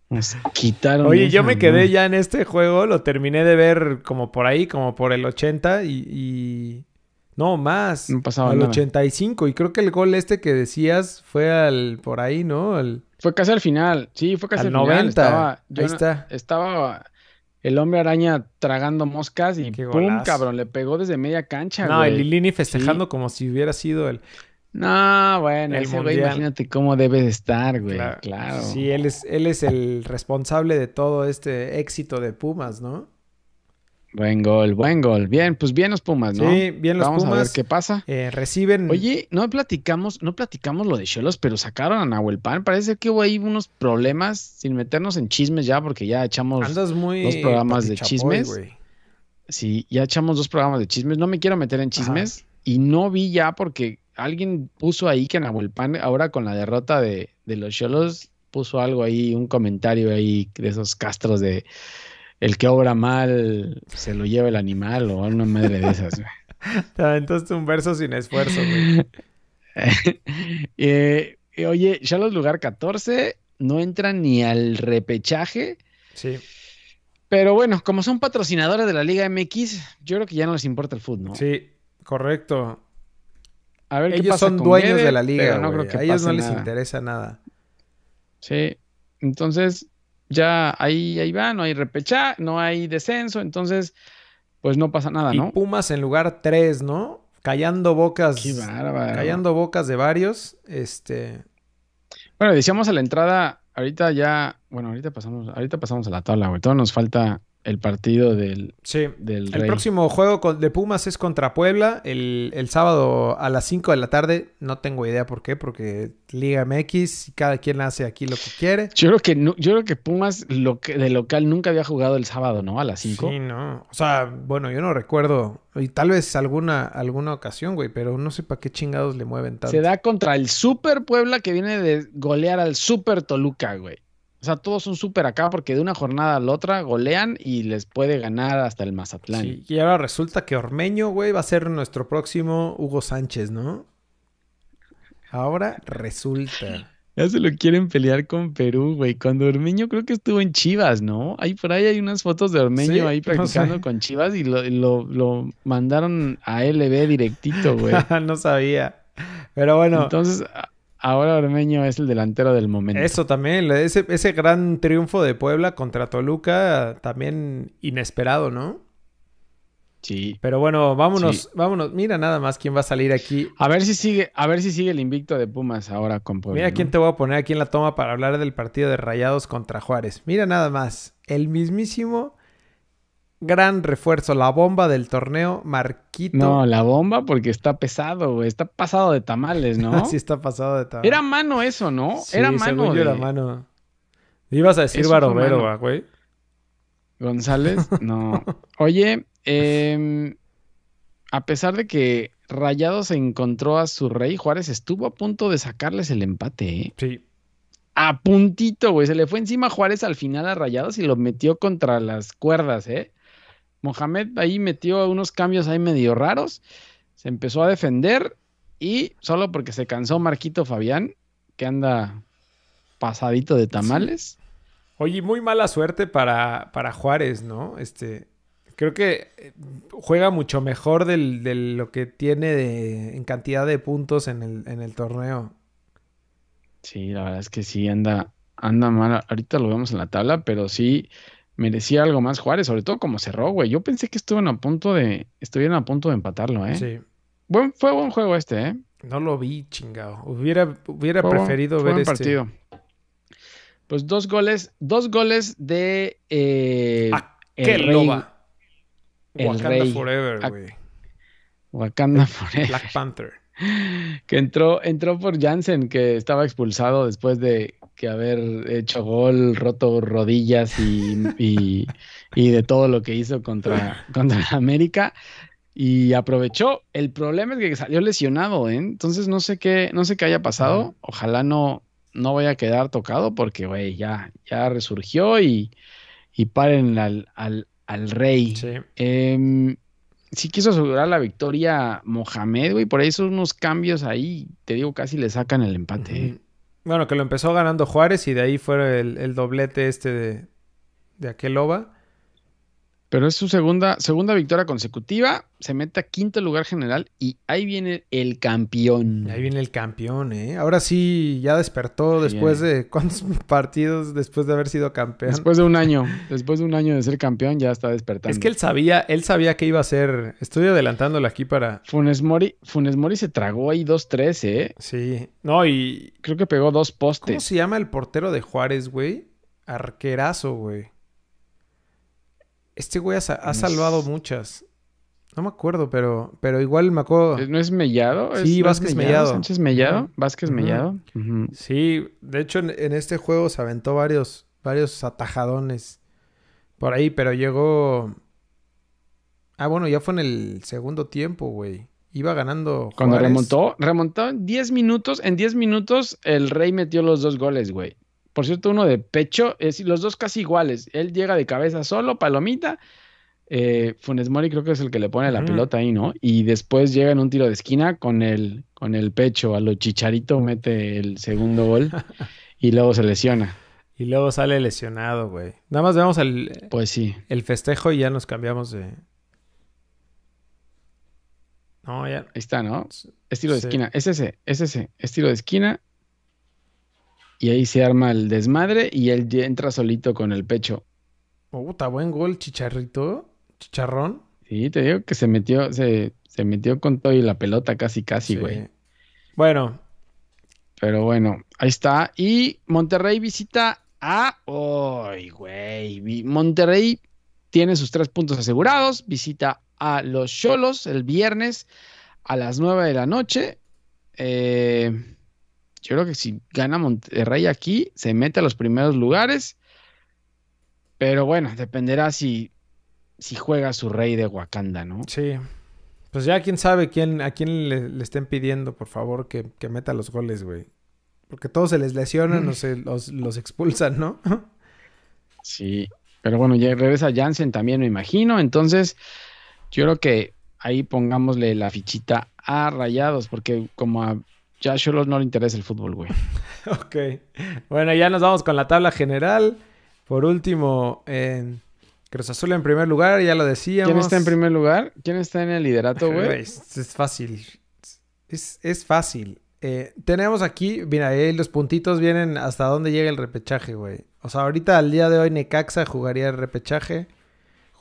nos quitaron Oye, yo me quedé ¿no? ya en este juego, lo terminé de ver como por ahí, como por el 80 y... y- No, más. No pasaba al nada. 85. Y creo que el gol este que decías fue al por ahí, ¿no? Al, Fue casi al final, sí, fue casi al al, final, 90. estaba, ahí no- está. estaba el hombre araña tragando moscas y Qué pum, golazo. cabrón, le pegó desde media cancha, No, el Lilini festejando como si hubiera sido el... No, bueno, El ese güey, imagínate cómo debe de estar, güey. Claro. Claro. Sí, él es, él es el responsable de todo este éxito de Pumas, ¿no? Buen gol, buen gol. Bien, pues bien los Pumas, ¿no? Sí, bien los Vamos a ver Pumas. qué pasa. Eh, reciben... Oye, no platicamos, no platicamos lo de Cholos, pero sacaron a Nahuel Pan. Parece que hubo ahí unos problemas sin meternos en chismes ya, porque ya echamos, andas muy... dos programas de chismes. sí, ya echamos dos programas de chismes. No me quiero meter en chismes y no vi ya porque alguien puso ahí que Nahuel Pan, ahora con la derrota de, de los Cholos, puso algo ahí, un comentario ahí de esos castros de el que obra mal se lo lleva el animal o una madre de esas. güey. Te aventaste un verso sin esfuerzo, güey. Eh, eh, oye, Cholos lugar 14, no entran ni al repechaje. Sí, Pero bueno, como son patrocinadores de la Liga MX, yo creo que ya no les importa el fútbol, ¿no? sí, correcto. A ver qué Ellos pasa son con dueños de la liga, no creo que A ellos no les interesa nada. Sí, entonces ya ahí, ahí va, no hay repechaje, no hay descenso, entonces pues no pasa nada, Y ¿no? Pumas en lugar 3, ¿no? Callando bocas. Qué bárbaro. Callando bocas de varios. Este. Bueno, decíamos a la entrada, ahorita ya, bueno, ahorita pasamos, ahorita pasamos a la tabla, güey. Todavía nos falta, el partido del, Sí. del El próximo juego de Pumas es contra Puebla el, el sábado a las 5 de la tarde. No tengo idea por qué, porque Liga MX, cada quien hace aquí lo que quiere. Yo creo que yo creo que Pumas lo que- de local nunca había jugado el sábado, ¿no? A las 5. Sí, no. O sea, bueno, yo no recuerdo. Y tal vez alguna, alguna ocasión, güey, pero no sé para qué chingados le mueven tanto. Se da contra el Super Puebla que viene de golear al Super Toluca, güey. O sea, todos son super acá porque de una jornada a la otra golean y les puede ganar hasta el Mazatlán. Sí, y ahora resulta que Ormeño, güey, va a ser nuestro próximo Hugo Sánchez, ¿no? Ahora resulta. Ya se lo quieren pelear con Perú, güey. Cuando Ormeño creo que estuvo en Chivas, ¿no? Ahí por ahí hay unas fotos de Ormeño Sí, ahí no practicando sé. con Chivas y lo, lo- lo mandaron a LB directito, güey. no sabía. Pero bueno, Entonces, ahora Ormeño es el delantero del momento. eso también, ese, ese gran triunfo de Puebla contra Toluca, también inesperado, ¿no? Sí. Pero bueno, vámonos, Sí. vámonos. Mira nada más quién va a salir aquí. A ver si sigue, a ver si sigue el invicto de Pumas ahora con Puebla. Mira ¿no? quién te voy a poner aquí en la toma para hablar del partido de Rayados contra Juárez. Mira nada más. El mismísimo gran refuerzo, la bomba del torneo, Marquito. No, la bomba porque está pesado, güey. Está pasado de tamales, ¿no? Así está pasado de tal. Era mano eso, ¿no? Sí, era según mano. yo de era mano. Ibas a decir Barovero, güey. González, no. Oye, em, a pesar de que Rayados encontró a su rey, Juárez estuvo a punto de sacarles el empate, ¿eh? Sí. A puntito, güey. Se le fue encima Juárez al final a Rayados y lo metió contra las cuerdas, ¿eh? Mohamed ahí metió unos cambios ahí medio raros. Se empezó a defender y solo porque se cansó Marquito Fabián, que anda pasadito de tamales. Oye, muy mala suerte para, para Juárez, ¿no? Este, creo que eh, juega mucho mejor del, de lo que tiene de, en cantidad de puntos en el, en el torneo. Sí, la verdad es que sí anda, anda mal. Ahorita lo vemos en la tabla, pero sí merecía algo más Juárez, sobre todo como cerró, güey. Yo pensé que estuvieron a punto de, estuvieron a punto de empatarlo, ¿eh? Sí. Buen, fue buen juego este, ¿eh? No lo vi, chingado. Hubiera, hubiera Fue buen- preferido fue ver buen este. partido. Pues dos goles, dos goles de eh, el ¡Qué rey el Wakanda rey. Forever, güey. Wakanda Forever. Black Panther. que entró, entró por Jansen, que estaba expulsado después de que haber hecho gol, roto rodillas y, y- y de todo lo que hizo contra, contra América. Y aprovechó. El problema es que salió lesionado, ¿eh? Entonces no sé qué, no sé qué haya pasado. Ojalá no, no vaya a quedar tocado porque, güey, ya, ya resurgió y, y paren al, al, al rey. Sí. Em, sí quiso asegurar la victoria Mohamed, güey. Por ahí son unos cambios ahí. Te digo, casi le sacan el empate. Bueno, que lo empezó ganando Juárez y de ahí fue el, doblete este de, de aquel loba. Pero es su segunda, segunda victoria consecutiva. Se mete a quinto lugar general y ahí viene el campeón. Ahí viene el campeón, ¿eh? Ahora sí, ya despertó después de... ¿Cuántos partidos después de haber sido campeón? Después de un año, después de un año de ser campeón, ya está despertando. Es que él sabía, él sabía que iba a ser... Estoy adelantándolo aquí para... Funes Mori, Funes Mori se tragó ahí 2-3, ¿eh? Sí. No, y... Creo que pegó dos ¿Cómo postes. se llama el portero de Juárez, güey? Arquerazo, güey. Este güey ha, salvado muchas. No me acuerdo, pero, pero igual me acuerdo... ¿No es Mellado? ¿Es- Sí, no Vázquez Mellado. ¿Sánchez Mellado? ¿Vázquez. Mellado? Sí, de hecho en, en este juego se aventó varios, varios atajadones por ahí, pero llegó... Ah, bueno, ya fue en el segundo tiempo, güey. Iba ganando Cuando remontó, remontó en 10 minutos. En 10 minutos el Rey metió los dos goles, güey. Por cierto, uno de pecho, es los dos casi iguales. Él llega de cabeza solo, palomita. Eh, Funes Mori creo que es el que le pone la pelota ahí, ¿no? Y después llega en un tiro de esquina con el, con el pecho. A lo chicharito mete el segundo gol y luego se lesiona. Y luego sale lesionado, güey. Nada más vemos el, Pues sí. el festejo y ya nos cambiamos de... No, ya... Ahí está, ¿no? Es tiro de Sí. esquina. Es ese, es ese. Es tiro de esquina. Y ahí se arma el desmadre y él entra solito con el pecho. Puta, buen gol, chicharrito. Chicharrón. Sí, te digo que se metió, se, se metió con todo y la pelota casi, casi, Sí. güey. Bueno, Pero bueno, ahí está. Y Monterrey visita a. ¡Ay, güey! Monterrey tiene sus tres puntos asegurados. Visita a los Cholos el viernes a las 9 de la noche. Eh, yo creo que si gana Monterrey aquí, se mete a los primeros lugares. Pero bueno, dependerá si, si juega su rey de Wakanda, ¿no? Sí. Pues ya quién sabe quién, a quién le, estén pidiendo, por favor, que, meta los goles, güey. Porque todos se les lesionan o se los, los expulsan, ¿no? sí. Pero bueno, ya regresa Jansen también, me imagino. Entonces, yo creo que ahí pongámosle la fichita a Rayados, porque como a ya solo no le interesa el fútbol, güey. ok. Bueno, ya nos vamos con la tabla general. Por último, en Cruz Azul en primer lugar, ya lo decíamos. ¿Quién está en primer lugar? ¿Quién está en el liderato, güey? Es, fácil. Es, fácil. Eh, tenemos aquí, mira, ahí los puntitos vienen hasta dónde llega el repechaje, güey. O sea, ahorita al día de hoy Necaxa jugaría el repechaje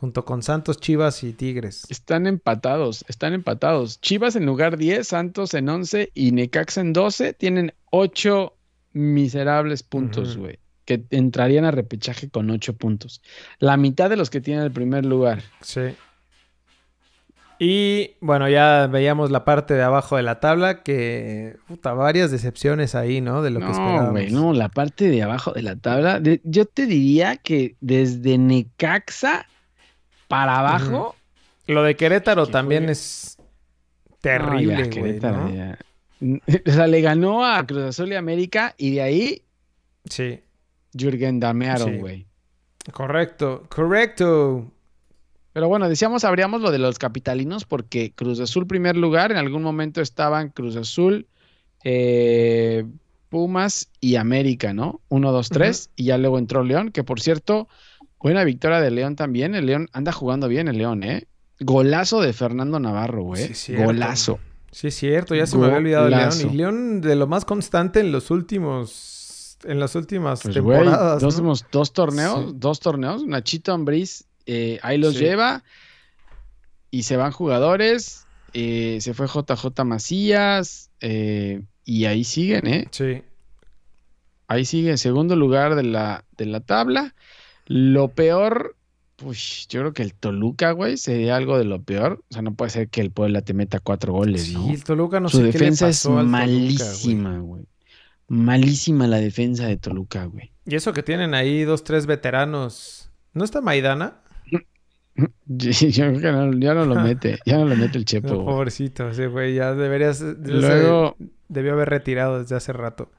junto con Santos, Chivas y Tigres. Están empatados, están empatados. Chivas en lugar 10, Santos en 11 y Necaxa en 12 tienen 8 miserables puntos, güey. Que entrarían a repechaje con 8 puntos. La mitad de los que tienen el primer lugar. Sí. Y bueno, ya veíamos la parte de abajo de la tabla que, puta, varias decepciones ahí, ¿no? De lo que esperábamos. Güey, no, la parte de abajo de la tabla, yo te diría que desde Necaxa para abajo. Lo de Querétaro también es terrible. O sea, le ganó a Cruz Azul y América y de ahí. Sí. Jürgen damearon, güey. Correcto, correcto. Pero bueno, decíamos, abríamos lo de los capitalinos porque Cruz Azul primer lugar, en algún momento estaban Cruz Azul, eh, Pumas y América, ¿no? Uno, dos, tres, y ya luego entró León, que por cierto, Buena victoria de León también. El León anda jugando bien, el León, ¿eh? Golazo de Fernando Navarro, güey. Sí, Golazo. Sí, es cierto, ya se me había olvidado el León. Y León de lo más constante en los últimos. En las últimas pues, temporadas. dos, dos torneos, dos torneos. Nachito Ambriz eh, ahí los lleva. Y se van jugadores. Eh, se fue JJ Macías. Eh, y ahí siguen, ¿eh? Sí. Ahí sigue en segundo lugar de la, de la tabla. Lo peor, pues yo creo que el Toluca, güey, sería algo de lo peor. O sea, no puede ser que el Puebla te meta cuatro goles, sí, el Toluca no Su sé defensa qué le pasó es malísima, güey. Malísima la defensa de Toluca, güey. Y eso que tienen ahí dos, tres veteranos. ¿No está Maidana? yo creo que no, ya no lo mete, ya no lo mete el Chepo. pobrecito, ese güey, ya deberías. Luego, debió haber retirado desde hace rato.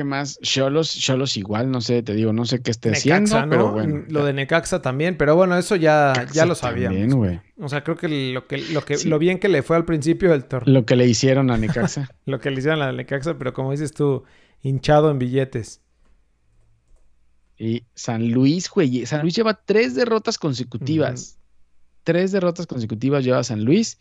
¿Qué más? Cholos, Cholos igual, no sé, te digo, no sé qué esté haciendo, pero bueno. Lo de Necaxa también, pero bueno, eso ya, ya lo sabíamos. güey. O sea, creo que lo que, lo que, lo bien que le fue al principio del torneo. Lo que le hicieron a Necaxa. lo que le hicieron a Necaxa, pero como dices tú, hinchado en billetes. Y San Luis, güey. San Luis lleva tres derrotas consecutivas. Tres derrotas consecutivas lleva San Luis.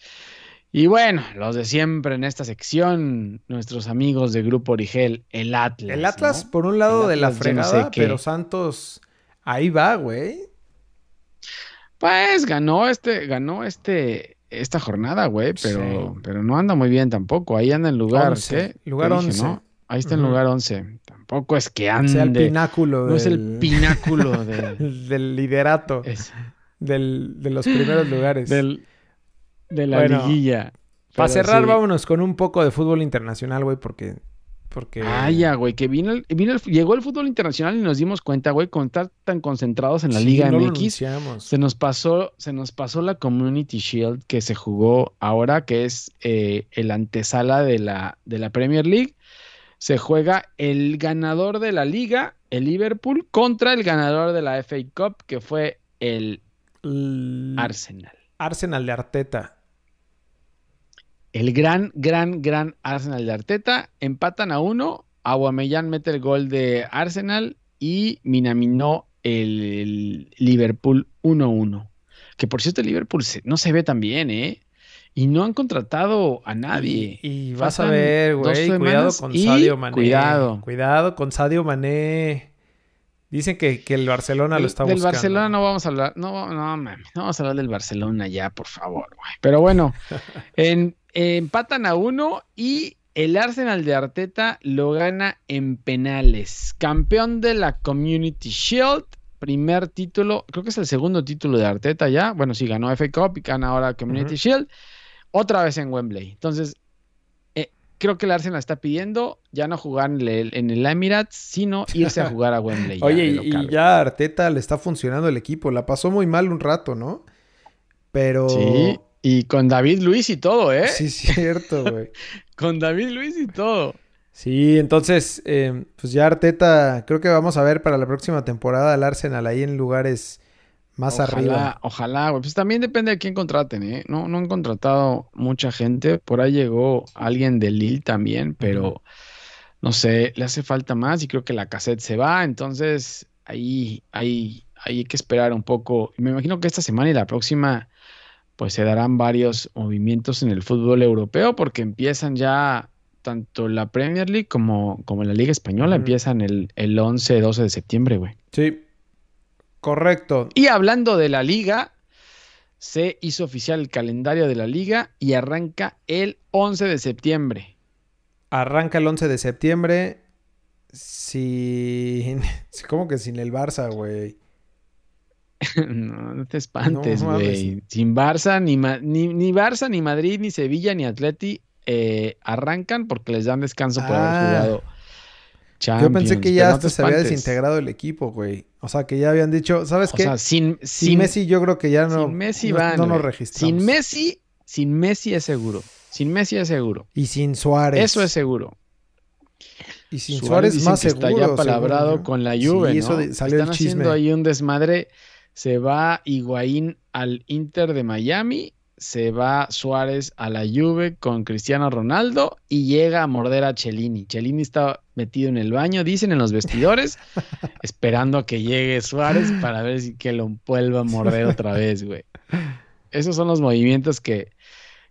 Y bueno, los de siempre en esta sección, nuestros amigos de Grupo Origel, el Atlas. El Atlas, por un lado de la fregada, pero Santos ahí va, güey. Pues ganó este, ganó este, esta jornada, güey, pero, pero no anda muy bien tampoco. Ahí anda en lugar, ¿qué? Lugar 11. Ahí está en lugar 11. Tampoco es que ande. Sea el pináculo. No es el pináculo del liderato. Del, de los primeros lugares. Del, de la liguilla. Para cerrar, vámonos con un poco de fútbol internacional, güey, porque. Porque... Ah, ya, güey, que vino, el, vino llegó el fútbol internacional y nos dimos cuenta, güey, con estar tan concentrados en la Liga MX, se nos pasó, se nos pasó la Community Shield que se jugó ahora, que es eh, el antesala de la, de la Premier League. Se juega el ganador de la liga, el Liverpool, contra el ganador de la FA Cup, que fue el Arsenal. Arsenal de Arteta el gran, gran, gran Arsenal de Arteta. Empatan a uno. Aguamellán mete el gol de Arsenal y Minamino el, Liverpool 1-1. Que por cierto, el Liverpool no se ve tan bien, ¿eh? Y no han contratado a nadie. Y, vas a ver, güey, cuidado con Sadio Mané. Cuidado. Cuidado con Sadio Mané. Dicen que, el Barcelona lo está buscando. Del Barcelona no vamos a hablar. No, no, no vamos a hablar del Barcelona ya, por favor, güey. Pero bueno, en, empatan a uno y el Arsenal de Arteta lo gana en penales. Campeón de la Community Shield, primer título, creo que es el segundo título de Arteta ya. Bueno, sí, ganó FA Cup y gana ahora Community Shield. Otra vez en Wembley. Entonces, eh, creo que el Arsenal está pidiendo ya no jugar en el, en el Emirates, sino irse a jugar a Wembley. ya Oye, de y, ya Arteta le está funcionando el equipo. La pasó muy mal un rato, ¿no? Pero. Sí, y con David Luis y todo, ¿eh? Sí, cierto, güey. Con David Luis y todo. Sí, entonces, eh, pues ya Arteta, creo que vamos a ver para la próxima temporada al Arsenal ahí en lugares más ojalá, arriba. Ojalá, güey. Pues también depende de quién contraten, ¿eh? No, no han contratado mucha gente. Por ahí llegó alguien de Lille también, pero no sé, le hace falta más y creo que la cassette se va. Entonces, ahí, ahí, ahí hay que esperar un poco. Me imagino que esta semana y la próxima, pues se darán varios movimientos en el fútbol europeo porque empiezan ya tanto la Premier League como, como la Liga Española, empiezan el, el 11, 12 de septiembre, güey. Sí, correcto. Y hablando de la liga, se hizo oficial el calendario de la liga y arranca el 11 de septiembre. Arranca el 11 de septiembre sin... ¿Cómo que sin el Barça, güey? no, no te espantes, No güey. Sin Barça, ni, ni, ni Barça, ni Madrid, ni Sevilla, ni Atleti eh, arrancan porque les dan descanso por Ah. haber jugado Yo pensé que Champions, ya no hasta se había desintegrado el equipo, güey. O sea, que ya habían dicho, ¿sabes O qué? sea, sin, sin, sin Messi yo creo que ya no, sin Messi no, van, no nos registramos. Sin Messi, sin Messi es seguro. Sin Messi es seguro. Y sin Suárez. Eso es seguro. Y sin Suárez Suárez, más seguro. está ya palabrado con la Juve, Sí, ¿no? eso de- salió Están el chisme. haciendo ahí un desmadre. Se va Higuaín al Inter de Miami, se va Suárez a la Juve con Cristiano Ronaldo y llega a morder a Cellini. Cellini está metido en el baño, dicen en los vestidores, esperando a que llegue Suárez para ver si que lo vuelva a morder otra vez, güey. Esos son los movimientos que,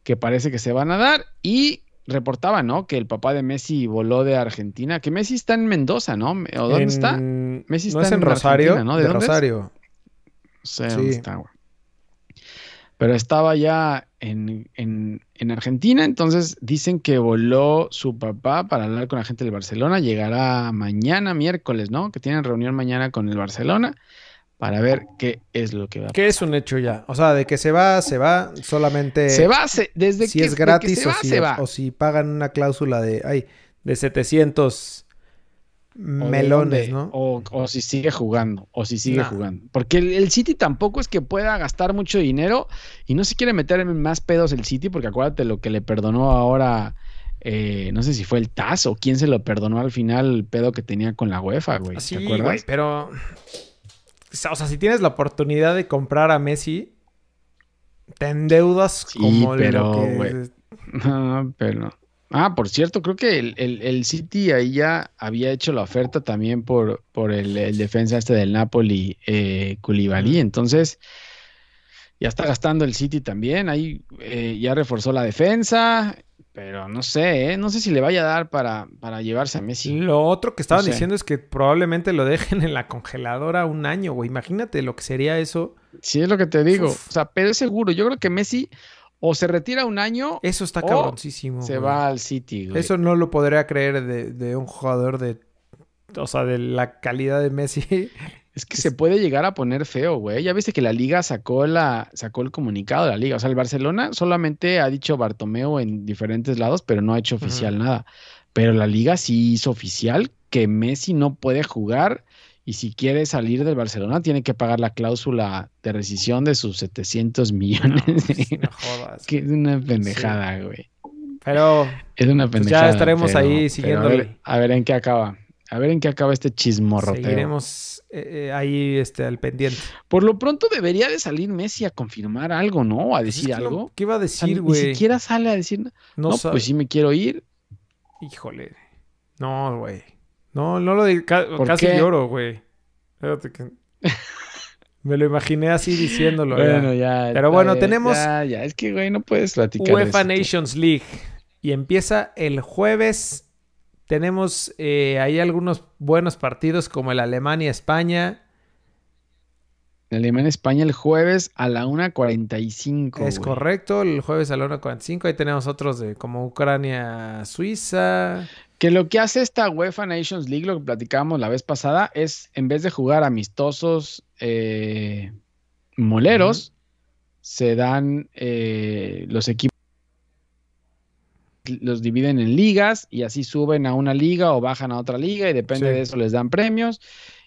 que parece que se van a dar y reportaba, ¿no? Que el papá de Messi voló de Argentina, que Messi está en Mendoza, ¿no? ¿O dónde En- está? Messi no está es en en Rosario, ¿no? ¿De de, dónde? Rosario. Sé dónde Sí. está, güey. Pero estaba ya en, en- en Argentina, entonces dicen que voló su papá para hablar con la gente del Barcelona. Llegará mañana, miércoles, ¿no? Que tienen reunión mañana con el Barcelona para ver qué es lo que va a Que es un hecho ya. O sea, de que se va, se va. Solamente Se va, se- desde si que, es de que gratis o, si, se va. o si pagan una cláusula de, ay, de 700 O de melones, ¿no? O, o si sigue jugando, o si sigue Nah. jugando. Porque el, el City tampoco es que pueda gastar mucho dinero y no se quiere meter en más pedos el City, porque acuérdate lo que le perdonó ahora, eh, no sé si fue el TAS o quién se lo perdonó al final el pedo que tenía con la UEFA, güey. Sí, ¿Te acuerdas? güey, pero... O sea, si tienes la oportunidad de comprar a Messi, te endeudas Sí, como pero, lo que... güey. No, pero. Ah, por cierto, creo que el, el- el City ahí ya había hecho la oferta también por, por el, el defensa este del Napoli, eh, Koulibaly. Entonces, ya está gastando el City también. Ahí eh, ya reforzó la defensa. Pero no sé, ¿eh? No sé si le vaya a dar para, para llevarse a Messi. Lo otro que estaban sé. diciendo es que probablemente lo dejen en la congeladora un año, güey. Imagínate lo que sería eso. Sí, es lo que te digo. Uf. O sea, pero es seguro. Yo creo que Messi o se retira un año, Eso está cabroncísimo. se güey. va al City, güey. Eso no lo podría creer de, de un jugador de... O sea, de la calidad de Messi. Es que se puede llegar a poner feo, güey. Ya viste que la liga sacó la sacó el comunicado de la liga. O sea, el Barcelona solamente ha dicho Bartomeu en diferentes lados, pero no ha hecho oficial nada. Pero la liga sí hizo oficial que Messi no puede jugar y si quiere salir del Barcelona tiene que pagar la cláusula de rescisión de sus 700 millones. pues, no jodas. que es una pendejada, güey. Pero Es una Pues ya pendejada. estaremos pero- ahí siguiendo A ver, a ver en qué acaba. A ver en qué acaba este chismorroteo. seguiremos eh, eh, ahí este, al pendiente. Por lo pronto debería de salir Messi a confirmar algo, ¿no? A Pues es decir algo. ¿Qué iba a decir, ni güey? siquiera sale a decir, no, No, sabe. pues sí me quiero ir. Híjole. No, güey. No, no lo digo. ca- ¿Por casi qué? lloro, güey. Espérate que- Me lo imaginé así diciéndolo. Bueno, ya. Pero bueno, tenemos Ya, ya, es que, güey, no puedes platicar. UEFA esto. Nations League. Y empieza el jueves. Tenemos eh, ahí algunos buenos partidos como el Alemania-España. Alemania-España el jueves a la 1.45. Es correcto, el jueves a la 1.45. Ahí tenemos otros de como Ucrania-Suiza. Que lo que hace esta UEFA Nations League, lo que platicábamos la vez pasada, es en vez de jugar amistosos eh, moleros, se dan eh, los equipos los dividen en ligas y así suben a una liga o bajan a otra liga y depende Sí. de eso les dan premios.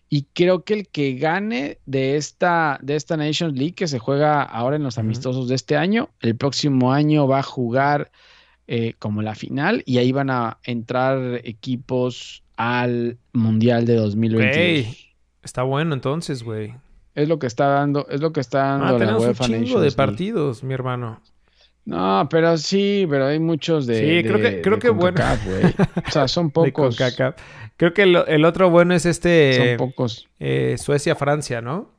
Y creo que el que gane de esta, de esta Nations League que se juega ahora en los amistosos de este año, el próximo año va a jugar eh, como la final y ahí van a entrar equipos al Mundial de 2022. Güey, está bueno entonces, güey. Es lo que está dando, es lo que está dando Ah, la tenemos un chingo Nations de League. partidos, mi hermano. No, pero sí, pero hay muchos de. Sí, creo que- creo que bueno. O sea, son pocos. Creo que el, el otro bueno es este Son pocos. eh, Suecia-Francia, ¿no?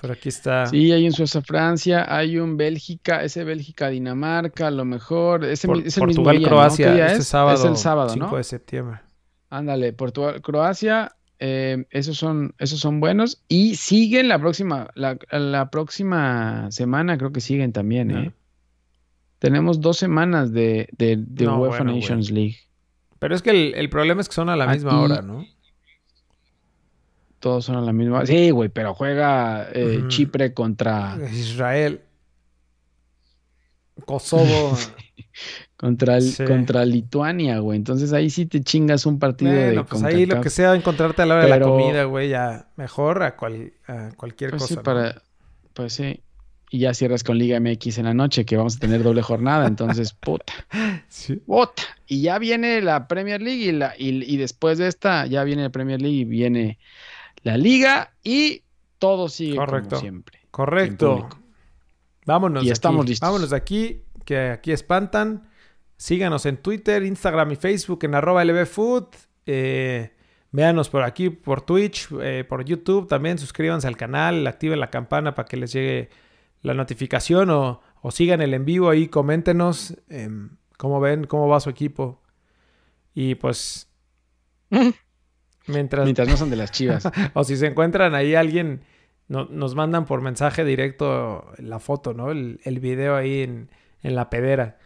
Por aquí está. Sí, hay un Suecia Francia, hay un Bélgica, ese Bélgica Dinamarca, a lo mejor. Ese, Por- es el mismo Portugal, día, ¿no? Croacia, ¿Qué día este es? sábado. Es el sábado, 5 ¿no? de septiembre. Ándale, Portugal, Croacia, eh, esos son, esos son buenos. Y siguen la próxima, la, la próxima semana, creo que siguen también, ¿eh? Tenemos dos semanas de, de, de No, UEFA bueno, Nations League. Pero es que el, el problema es que son a la misma hora, ¿no? Todos son a la misma. Sí, güey, pero juega eh. Chipre contra, Israel. Kosovo. contra, Sí. contra Lituania, güey. Entonces ahí sí te chingas un partido de bueno, pues ahí lo que sea encontrarte a la hora de la comida, güey, ya mejor a, cual- a cualquier Pues cosa. sí, ¿no? para, pues sí. Y ya cierras con Liga MX en la noche, que vamos a tener doble jornada. Entonces, puta, Sí. puta. Y ya viene la Premier League y, la, y, y después de esta ya viene la Premier League y viene la Liga y todo sigue Correcto. como siempre. Correcto. Vámonos. Y de estamos aquí. listos. Vámonos de aquí, que aquí espantan. Síganos en Twitter, Instagram y Facebook en arroba lbfood. Eh, véanos por aquí, por Twitch, eh, por YouTube también. Suscríbanse al canal, activen la campana para que les llegue la notificación o, o sigan el en vivo ahí. Coméntenos em, cómo ven, cómo va su equipo. Y pues, mientras, Mientras no son de las chivas. o si se encuentran ahí alguien, no- nos mandan por mensaje directo la foto, ¿no? El, el video ahí en, en la pedera.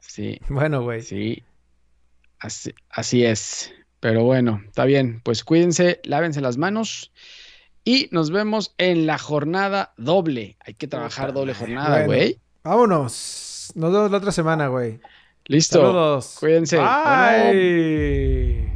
Sí, Bueno, güey. sí. Así, así es. Pero bueno, está bien. Pues cuídense, lávense las manos. Y nos vemos en la jornada doble. Hay que trabajar doble jornada, Bueno. güey. Vámonos. Nos vemos la otra semana, güey. Listo. Saludos. Cuídense. Bye.